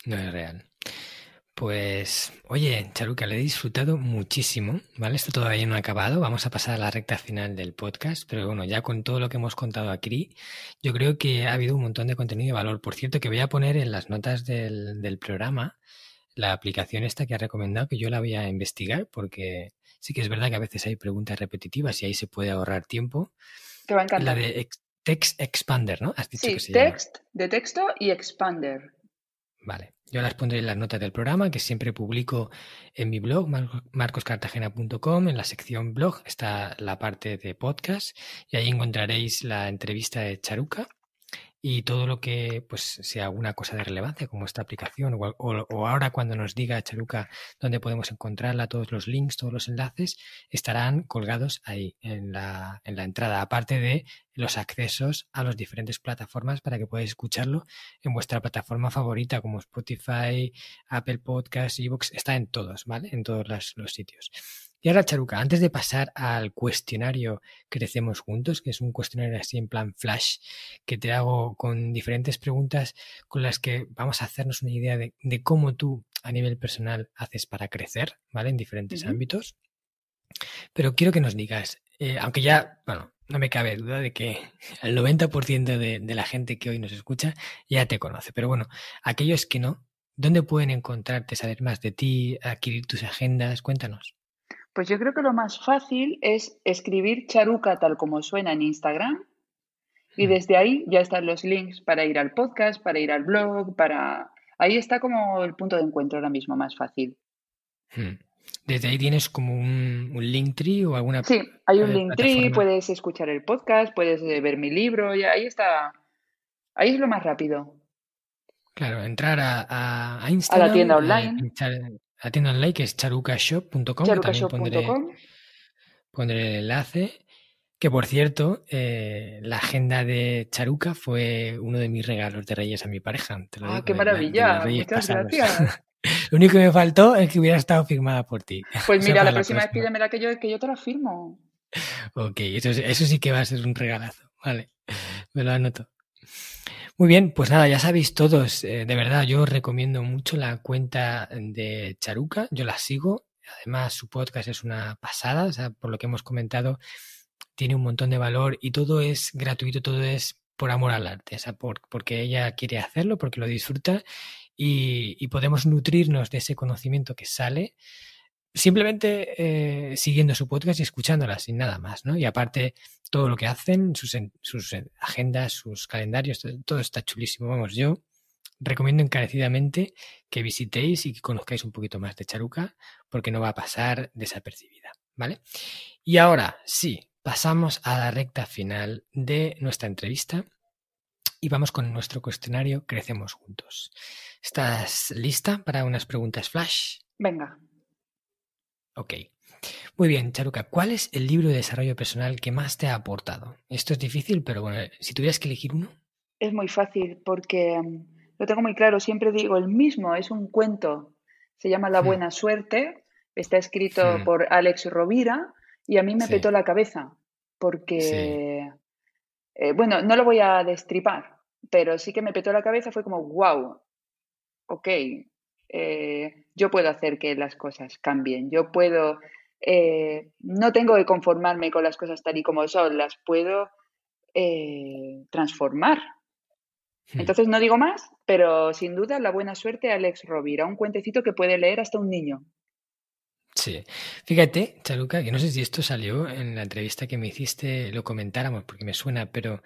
No es real. Pues, oye, Charuca, le he disfrutado muchísimo, ¿vale? Esto todavía no ha acabado, vamos a pasar a la recta final del podcast, pero bueno, ya con todo lo que hemos contado aquí, yo creo que ha habido un montón de contenido de valor. Por cierto, que voy a poner en las notas del, del programa la aplicación esta que ha recomendado, que yo la voy a investigar, porque sí que es verdad que a veces hay preguntas repetitivas y ahí se puede ahorrar tiempo. Te va a encantar. La de Text Expander, ¿no? Has dicho sí, que se text, de texto y expander. Vale. Yo las pondré en las notas del programa, que siempre publico en mi blog, marcoscartagena.com. En la sección blog está la parte de podcast y ahí encontraréis la entrevista de Charuca y todo lo que pues sea alguna cosa de relevancia como esta aplicación o, ahora cuando nos diga Charuca dónde podemos encontrarla, todos los links, todos los enlaces estarán colgados ahí en la, en la entrada, aparte de los accesos a las diferentes plataformas para que podáis escucharlo en vuestra plataforma favorita como Spotify, Apple Podcasts, Evox, está en todos, ¿vale? En todos los sitios. Y ahora, Charuca, antes de pasar al cuestionario Crecemos Juntos, que es un cuestionario así en plan flash, que te hago con diferentes preguntas con las que vamos a hacernos una idea de, cómo tú a nivel personal haces para crecer, ¿vale? En diferentes ámbitos. Pero quiero que nos digas, eh, aunque ya, bueno, no me cabe duda de que el 90% de, de la gente que hoy nos escucha ya te conoce. Pero bueno, aquellos que no, ¿dónde pueden encontrarte, saber más de ti, adquirir tus agendas? Cuéntanos. Pues yo creo que lo más fácil es escribir charuca tal como suena en Instagram y hmm. desde ahí ya están los links para ir al podcast, para ir al blog, para... Ahí está como el punto de encuentro ahora mismo más fácil. Hmm. Desde ahí tienes como un, un Linktree o alguna. Sí, hay un eh, Linktree, puedes escuchar el podcast, puedes eh, ver mi libro y ahí está. Ahí es lo más rápido. Claro, entrar a, a Instagram. A la tienda online. La tienda online que es charucashop.com. Charucashop.com. Pondré, el enlace. Que por cierto, eh, la agenda de Charuca fue uno de mis regalos de Reyes a mi pareja. ah, qué maravilla. Muchas gracias. Lo único que me faltó es que hubiera estado firmada por ti. Pues mira, la próxima vez pídemela que yo, que yo te la firmo. Ok, eso, eso sí que va a ser un regalazo. Vale, me lo anoto. Muy bien, pues nada, ya sabéis todos, eh, de verdad, yo recomiendo mucho la cuenta de Charuca, yo la sigo, además su podcast es una pasada, o sea, por lo que hemos comentado, tiene un montón de valor y todo es gratuito, todo es por amor al arte, o sea, porque ella quiere hacerlo, porque lo disfruta y podemos nutrirnos de ese conocimiento que sale simplemente eh, siguiendo su podcast y escuchándola sin nada más, ¿no? Y aparte, todo lo que hacen, sus, sus agendas, sus calendarios, todo está chulísimo. Vamos, yo recomiendo encarecidamente que visitéis y que conozcáis un poquito más de Charuca, porque no va a pasar desapercibida, ¿vale? Y ahora sí, pasamos a la recta final de nuestra entrevista y vamos con nuestro cuestionario Crecemos Juntos. ¿Estás lista para unas preguntas flash? Venga. Ok. Muy bien, Charuca, ¿cuál es el libro de desarrollo personal que más te ha aportado? Esto es difícil, pero bueno, si tuvieras que elegir uno. Es muy fácil porque mm, lo tengo muy claro, siempre digo el mismo, es un cuento, se llama La hmm. Buena Suerte, está escrito hmm. por Alex Rovira y a mí me petó la cabeza porque, eh, bueno, no lo voy a destripar, pero sí que me petó la cabeza, fue como, wow, ok, eh, yo puedo hacer que las cosas cambien, yo puedo, eh, no tengo que conformarme con las cosas tal y como son, las puedo transformar. Hmm. Entonces no digo más, pero sin duda la buena suerte a Alex Rovira, un cuentecito que puede leer hasta un niño. Sí, fíjate, Chaluca, que no sé si esto salió en la entrevista que me hiciste, lo comentáramos porque me suena, pero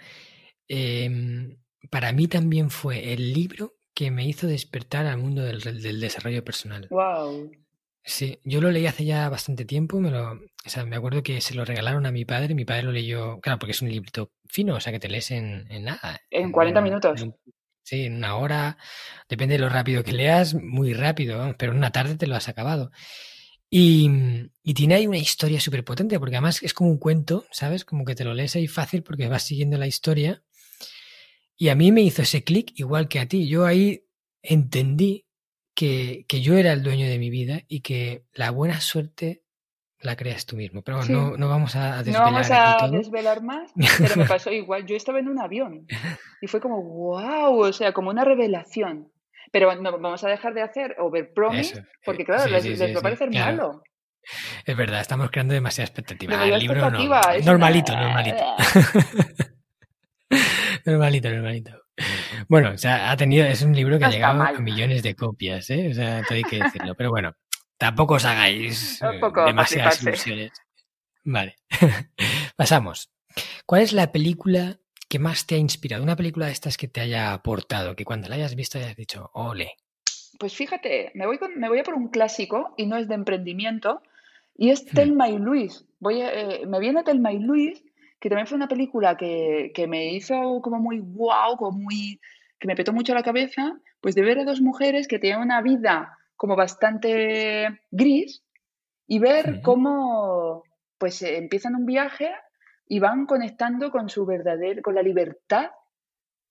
em, para mí también fue el libro que me hizo despertar al mundo del, desarrollo personal. Wow. Sí, yo lo leí hace ya bastante tiempo, me lo, o sea, me acuerdo que se lo regalaron a mi padre, mi padre lo leyó, claro, porque es un librito fino, o sea, que te lees en, nada. En 40 minutos. sí, en una hora, depende de lo rápido que leas, muy rápido, pero en una tarde te lo has acabado. Y, tiene ahí una historia súper potente, porque además es como un cuento, ¿sabes? Como que te lo lees ahí fácil porque vas siguiendo la historia. Y a mí me hizo ese clic igual que a ti. Yo ahí entendí que, yo era el dueño de mi vida y que la buena suerte la creas tú mismo. Pero no, no, vamos a desvelar. No vamos a desvelar más, pero me pasó igual. Yo estaba en un avión y fue como, wow, o sea, como una revelación. Pero no vamos a dejar de hacer overpromise, porque claro, les, va a parecer malo. Es verdad, estamos creando demasiada expectativa. El libro no. Normalito, normalito. normalito, normalito. Bueno, o sea, ha tenido, es un libro que ha llegado a millones de copias, ¿eh? O sea, todo hay que decirlo. Pero bueno, tampoco os hagáis eh, demasiadas ilusiones. Vale. Pasamos. ¿Cuál es la película ¿Qué más te ha inspirado? Una película de estas que te haya aportado, que cuando la hayas visto hayas dicho, ole. Pues fíjate, me voy, me voy a por un clásico y no es de emprendimiento, y es hmm. Telma y Luis. Voy eh, me viene Telma y Luis, que también fue una película que, me hizo como muy wow, como muy, que me petó mucho la cabeza, pues de ver a dos mujeres que tienen una vida como bastante gris y ver cómo pues empiezan un viaje y van conectando con su verdadero, con la libertad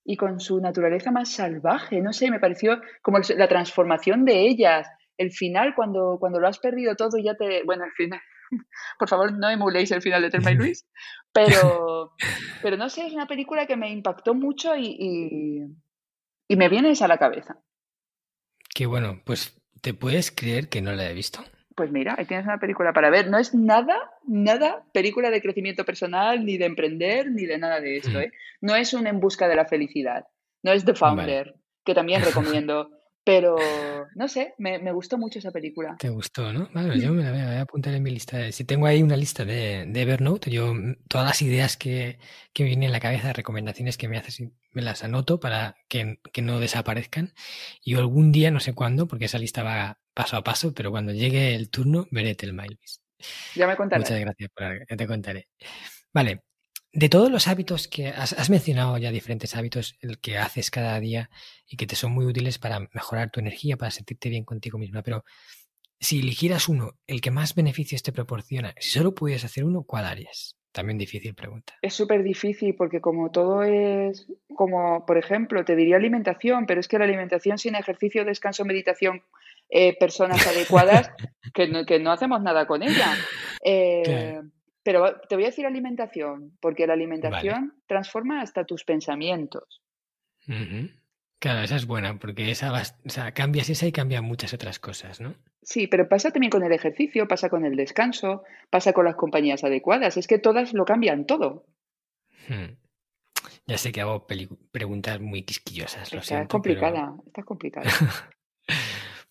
y con su naturaleza más salvaje. No sé, me pareció como la transformación de ellas. El final, cuando, cuando lo has perdido todo, ya te. Bueno, el final. Por favor, no emuléis el final de Thelma y Luis. Pero, pero no sé, es una película que me impactó mucho y, y, y me viene esa a la cabeza. Qué bueno, pues ¿te puedes creer que no la he visto? Pues mira, ahí tienes una película para ver. No es nada, nada película de crecimiento personal, ni de emprender, ni de nada de esto. Mm. ¿eh? No es un en busca de la felicidad. No es The Founder, que también recomiendo. Pero, no sé, me, gustó mucho esa película. Te gustó, ¿no? Vale, yo me la voy a, apuntar en mi lista. Si tengo ahí una lista de, de Evernote, yo mm, todas las ideas que, que me vienen en la cabeza, recomendaciones que me haces, me las anoto para que, que no desaparezcan. Y algún día, no sé cuándo, porque esa lista va paso a paso, pero cuando llegue el turno, veré el Luis. Ya me contaré. Muchas gracias por ya te contaré. Vale, de todos los hábitos que has, mencionado ya diferentes hábitos el que haces cada día y que te son muy útiles para mejorar tu energía, para sentirte bien contigo misma, pero si eligieras uno, el que más beneficios te proporciona, si solo pudieras hacer uno, ¿cuál harías? También difícil pregunta. Es súper difícil porque como todo es, como por ejemplo, te diría alimentación, pero es que la alimentación sin ejercicio, descanso, meditación, eh, personas adecuadas, que no, que no, hacemos nada con ella. Eh, pero te voy a decir alimentación, porque la alimentación transforma hasta tus pensamientos. Claro, esa es buena, porque esa o sea, cambias esa y cambia muchas otras cosas, ¿no? Sí, pero pasa también con el ejercicio, pasa con el descanso, pasa con las compañías adecuadas. Es que todas lo cambian todo. Hmm. Ya sé que hago preguntas muy quisquillosas, lo está Complicada, está complicada.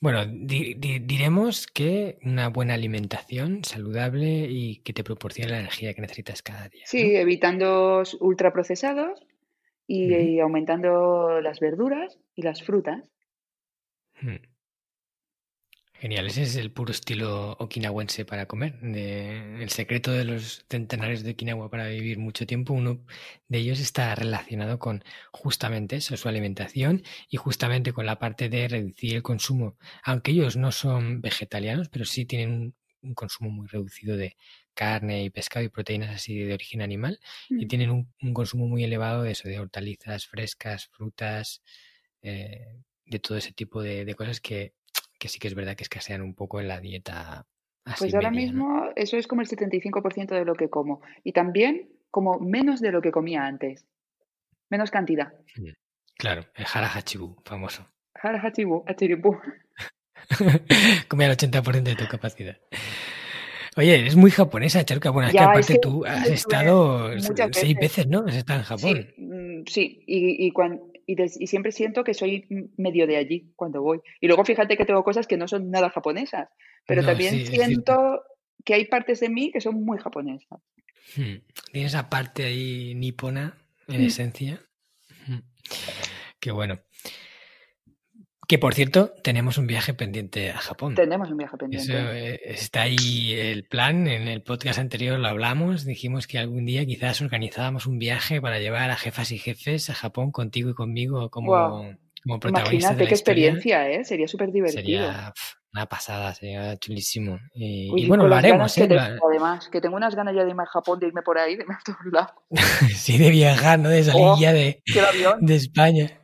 Bueno, diremos que una buena alimentación saludable y que te proporcione la energía que necesitas cada día. Sí, evitando ultraprocesados y, aumentando las verduras y las frutas. Hmm. Genial, ese es el puro estilo okinawense para comer. el secreto de los centenares de Okinawa para vivir mucho tiempo, uno de ellos está relacionado con justamente eso, su alimentación y justamente con la parte de reducir el consumo. Aunque ellos no son vegetarianos, pero sí tienen un, consumo muy reducido de carne y pescado y proteínas así de origen animal y mm. tienen un, consumo muy elevado de eso, de hortalizas frescas, frutas, eh, de todo ese tipo de cosas que que sí que es verdad que escasean un poco en la dieta. pues ahora mismo eso es como el 75% de lo que como. Y también como menos de lo que comía antes. Menos cantidad. Mm, claro, el harahachibu, famoso. Harahachibu, achiribu. Comía el 80% de tu capacidad. Oye, eres muy japonesa, Charuca. Bueno, es que aparte tú has estado seis veces. ¿no? Has estado en Japón. Sí, mm, sí. Y, y, cuando, y, siempre siento que soy medio de allí cuando voy. Y luego fíjate que tengo cosas que no son nada japonesas, pero también siento que hay partes de mí que son muy japonesas. Hmm. Tienes esa parte ahí nipona, en mm. esencia. Hmm. Qué bueno. Que por cierto, tenemos un viaje pendiente a Japón. Tenemos un viaje pendiente. Eh, está ahí el plan. En el podcast anterior lo hablamos. Dijimos que algún día quizás organizábamos un viaje para llevar a jefas y jefes a Japón contigo y conmigo como, como protagonistas. Imagínate qué experiencia, ¿eh? Sería súper divertido. Sería una pasada, sería chulísimo. Y, bueno, lo haremos. ¿eh? además, que tengo unas ganas ya de irme a Japón, de irme por ahí, de irme a todos lados. sí, de viajar, ¿no? De salir oh, ya de, de España.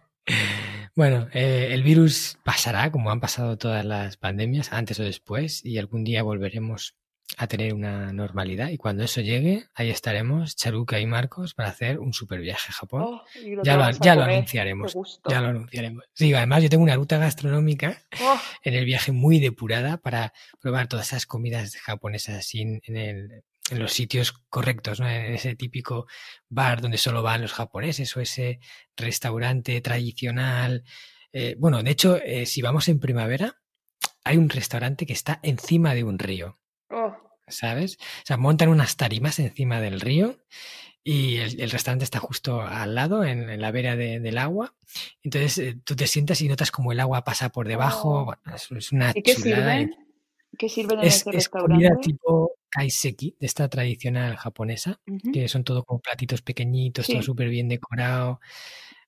Bueno, eh, el virus pasará como han pasado todas las pandemias, antes o después, y algún día volveremos a tener una normalidad. Y cuando eso llegue, ahí estaremos, Charuca y Marcos, para hacer un super viaje a Japón. Oh, ya, lo, ya lo, anunciaremos. Ya lo anunciaremos. Sí, además yo tengo una ruta gastronómica oh. en el viaje muy depurada para probar todas esas comidas japonesas así en el, en los sitios correctos, ¿no? En ese típico bar donde solo van los japoneses o ese restaurante tradicional. Eh, bueno, de hecho, eh, si vamos en primavera, hay un restaurante que está encima de un río. Oh. ¿Sabes? O sea, montan unas tarimas encima del río y el, restaurante está justo al lado, en, la vera del agua. Entonces eh, tú te sientas y notas como el agua pasa por debajo. Oh. Bueno, es, una ¿Y qué sirven? ¿Qué sirven en es, ese es comida tipo kaiseki, de esta tradicional japonesa, que son todo como platitos pequeñitos, todo súper bien decorado.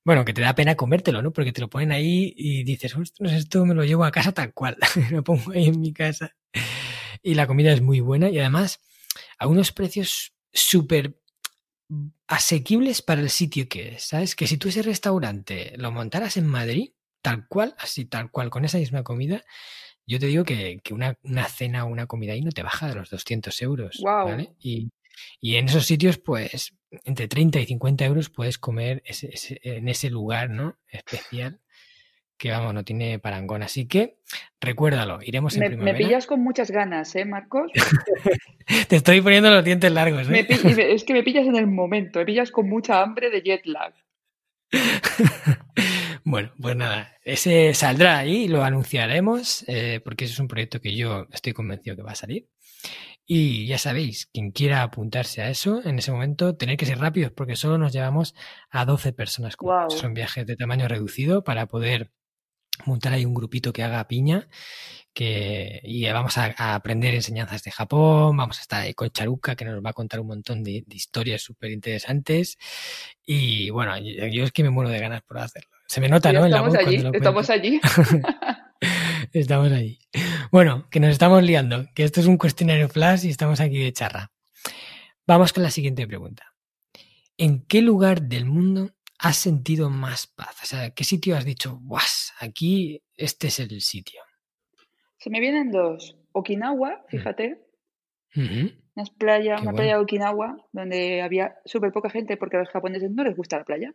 Bueno, que te da pena comértelo, ¿no? Porque te lo ponen ahí y dices, ostras, esto me lo llevo a casa tal cual, lo pongo ahí en mi casa. Y la comida es muy buena y además a unos precios súper asequibles para el sitio que es, ¿sabes? Que si tú ese restaurante lo montaras en Madrid, tal cual, así tal cual, con esa misma comida, yo te digo que, una, cena o una comida ahí no te baja de los 200 euros. ¿vale? Y, en esos sitios, pues, entre 30 y 50 euros puedes comer en ese lugar, ¿no? Especial, que vamos, no tiene parangón. Así que recuérdalo, iremos en me, primavera. Me pillas con muchas ganas, ¿eh, Marcos? te estoy poniendo los dientes largos, ¿eh? es que me pillas en el momento, me pillas con mucha hambre de jet lag. Bueno, pues nada, ese saldrá ahí, lo anunciaremos, eh, porque ese es un proyecto que yo estoy convencido que va a salir. Y ya sabéis, quien quiera apuntarse a eso, en ese momento, tener que ser rápidos, porque solo nos llevamos a 12 personas. Son viajes de tamaño reducido para poder montar ahí un grupito que haga piña que, y vamos a, aprender enseñanzas de Japón, vamos a estar ahí con Charuca que nos va a contar un montón de, historias súper interesantes y bueno, yo, es que me muero de ganas por hacerlo. Se me nota, ¿no? Estamos allí, estamos allí. estamos allí. Bueno, que nos estamos liando, que esto es un cuestionario flash y estamos aquí de charra. Vamos con la siguiente pregunta. ¿En qué lugar del mundo has sentido más paz? O sea, ¿qué sitio has dicho, guas, aquí este es el sitio? Se me vienen dos. Okinawa, mm. fíjate. Una playa, una playa de Okinawa, donde había súper poca gente porque a los japoneses no les gusta la playa.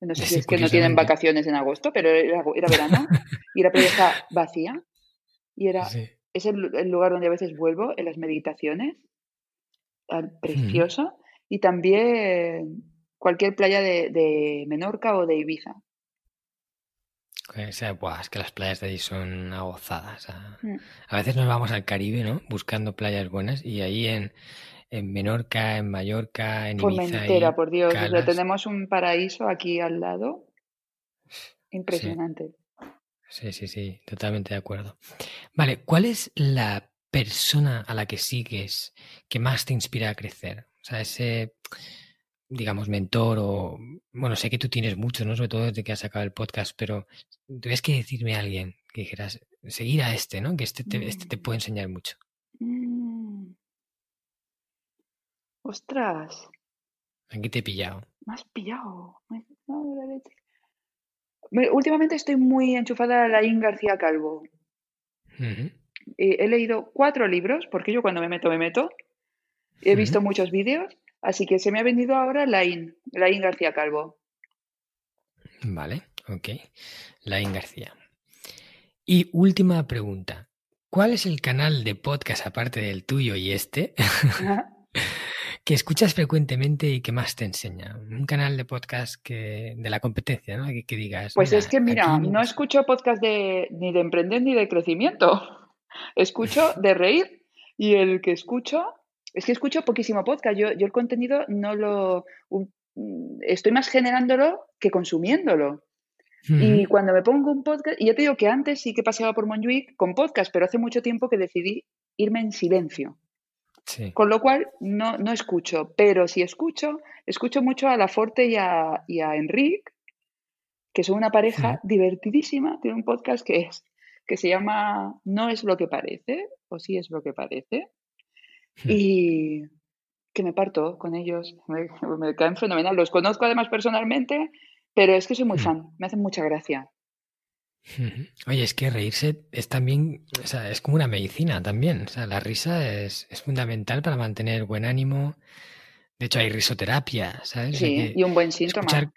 No sé si es que no tienen vacaciones en agosto, pero era, verano y la playa está vacía. Y era, es el, lugar donde a veces vuelvo en las meditaciones. Precioso. Y también cualquier playa de, Menorca o de Ibiza. O sea, buah, es que las playas de allí son una gozada. o sea, Mm. a veces nos vamos al Caribe, ¿no? Buscando playas buenas y ahí en, en Menorca, en Mallorca, en Ibiza Formentera, y por Dios. O sea, Calas. tenemos un paraíso aquí al lado. Sí, Impresionante. sí, sí, sí, totalmente de acuerdo. Vale, ¿cuál es la persona a la que sigues que más te inspira a crecer? O sea, ese, digamos, mentor o, bueno, sé que tú tienes muchos, ¿no? Sobre todo desde que has sacado el podcast, pero tuvieras que decirme a alguien que dijeras, seguir a este, ¿no? Que este te, este te Mm. puede enseñar mucho. Mm. Ostras, Aquí te he pillado. me has pillado. Me has dado la leche. Me- Últimamente estoy muy enchufada a Laín García Calvo. Eh, he leído cuatro libros, porque yo cuando me meto, me meto. He visto muchos vídeos, así que se me ha venido ahora Laín, Laín García Calvo. Vale, ok. Laín García. Y última pregunta. ¿Cuál es el canal de podcast aparte del tuyo y este que escuchas frecuentemente y que más te enseña? Un canal de podcast que de la competencia, ¿no? Que, que digas. Pues es "Mira, que, mira, aquí- no escucho podcast de, ni de emprender ni de crecimiento. Escucho de reír y el que escucho, es que escucho poquísimo podcast. Yo, yo el contenido no lo... un- estoy más generándolo que consumiéndolo. Y cuando me pongo un podcast, y ya te digo que antes sí que paseaba por Montjuic con podcast, pero hace mucho tiempo que decidí irme en silencio. Sí. Con lo cual no, no escucho, pero si escucho, escucho mucho a La Forte y a, y a Enric, que son una pareja divertidísima. Tiene un podcast que es que se llama No es lo que parece, o sí es lo que parece. Y que me parto con ellos. Me, me caen fenomenal. Los conozco además personalmente, pero es que soy muy Mm. fan. Me hacen mucha gracia. Oye, es que reírse es también, o sea, es como una medicina también. O sea, la risa es, es fundamental para mantener buen ánimo. De hecho, hay risoterapia, ¿sabes? O sea, Sí, y un buen síntoma. escuchar,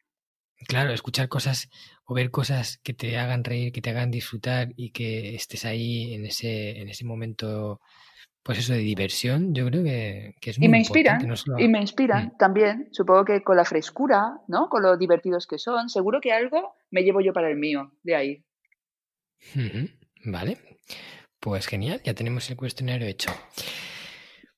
claro, escuchar cosas o ver cosas que te hagan reír, que te hagan disfrutar y que estés ahí en ese, en ese momento, pues eso de diversión, yo creo que, que es Y muy me importante. inspiran, No solo... y me inspiran Mm. también, supongo que con la frescura, ¿no? Con lo divertidos que son, seguro que algo me llevo yo para el mío, de ahí. Vale, pues genial, ya tenemos el cuestionario hecho.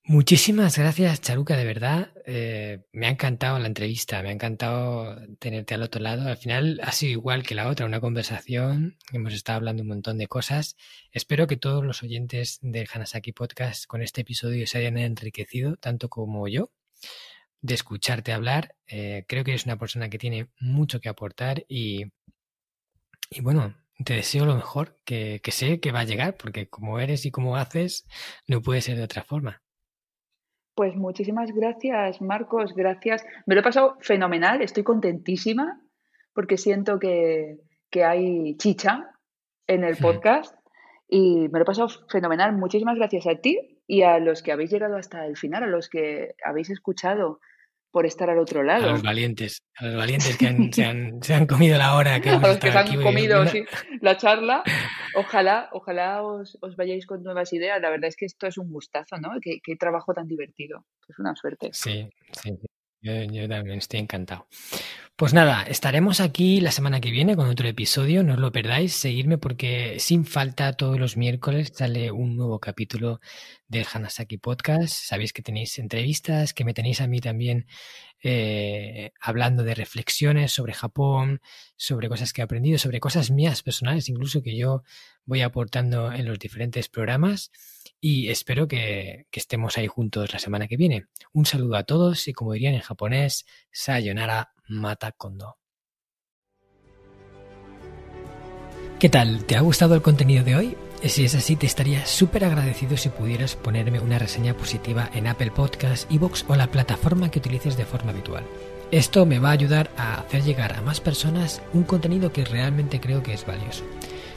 Muchísimas gracias, Charuca, de verdad. eh, me ha encantado la entrevista, me ha encantado tenerte al otro lado. Al final ha sido igual que la otra, una conversación. Hemos estado hablando un montón de cosas. Espero que todos los oyentes del Hanasaki Podcast con este episodio se hayan enriquecido, tanto como yo, de escucharte hablar. Eh, creo que eres una persona que tiene mucho que aportar y, y bueno, te deseo lo mejor, que, que sé que va a llegar, porque como eres y como haces, no puede ser de otra forma. Pues muchísimas gracias, Marcos, gracias. Me lo he pasado fenomenal, estoy contentísima porque siento que, que hay chicha en el podcast y me lo he pasado fenomenal. Muchísimas gracias a ti y a los que habéis llegado hasta el final, a los que habéis escuchado por estar al otro A lado. los valientes, a los valientes que han- se, han, se han comido la hora que a los que se han comido sí, la charla. Ojalá, ojalá os, os vayáis con nuevas ideas. La verdad es que esto es un gustazo, ¿no? Qué, qué trabajo tan divertido. Es una suerte. Sí, sí, sí. Yo, también estoy encantado. Pues nada, estaremos aquí la semana que viene con otro episodio, no os lo perdáis, seguidme porque sin falta todos los miércoles sale un nuevo capítulo del Hanasaki Podcast. Sabéis que tenéis entrevistas, que me tenéis a mí también eh, hablando de reflexiones sobre Japón, sobre cosas que he aprendido, sobre cosas mías personales, incluso que yo voy aportando en los diferentes programas. Y espero que, estemos ahí juntos la semana que viene. Un saludo a todos y como dirían en japonés, Sayonara Mata Kondo. ¿Qué tal? ¿Te ha gustado el contenido de hoy? Si es así, te estaría súper agradecido si pudieras ponerme una reseña positiva en Apple Podcasts, Evox o la plataforma que utilices de forma habitual. Esto me va a ayudar a hacer llegar a más personas un contenido que realmente creo que es valioso.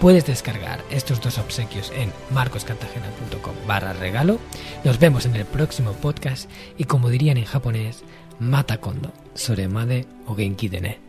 Puedes descargar estos dos obsequios en marcoscartagena.com barra regalo. Nos vemos en el próximo podcast y como dirían en japonés, mata kondo, soremade o genki.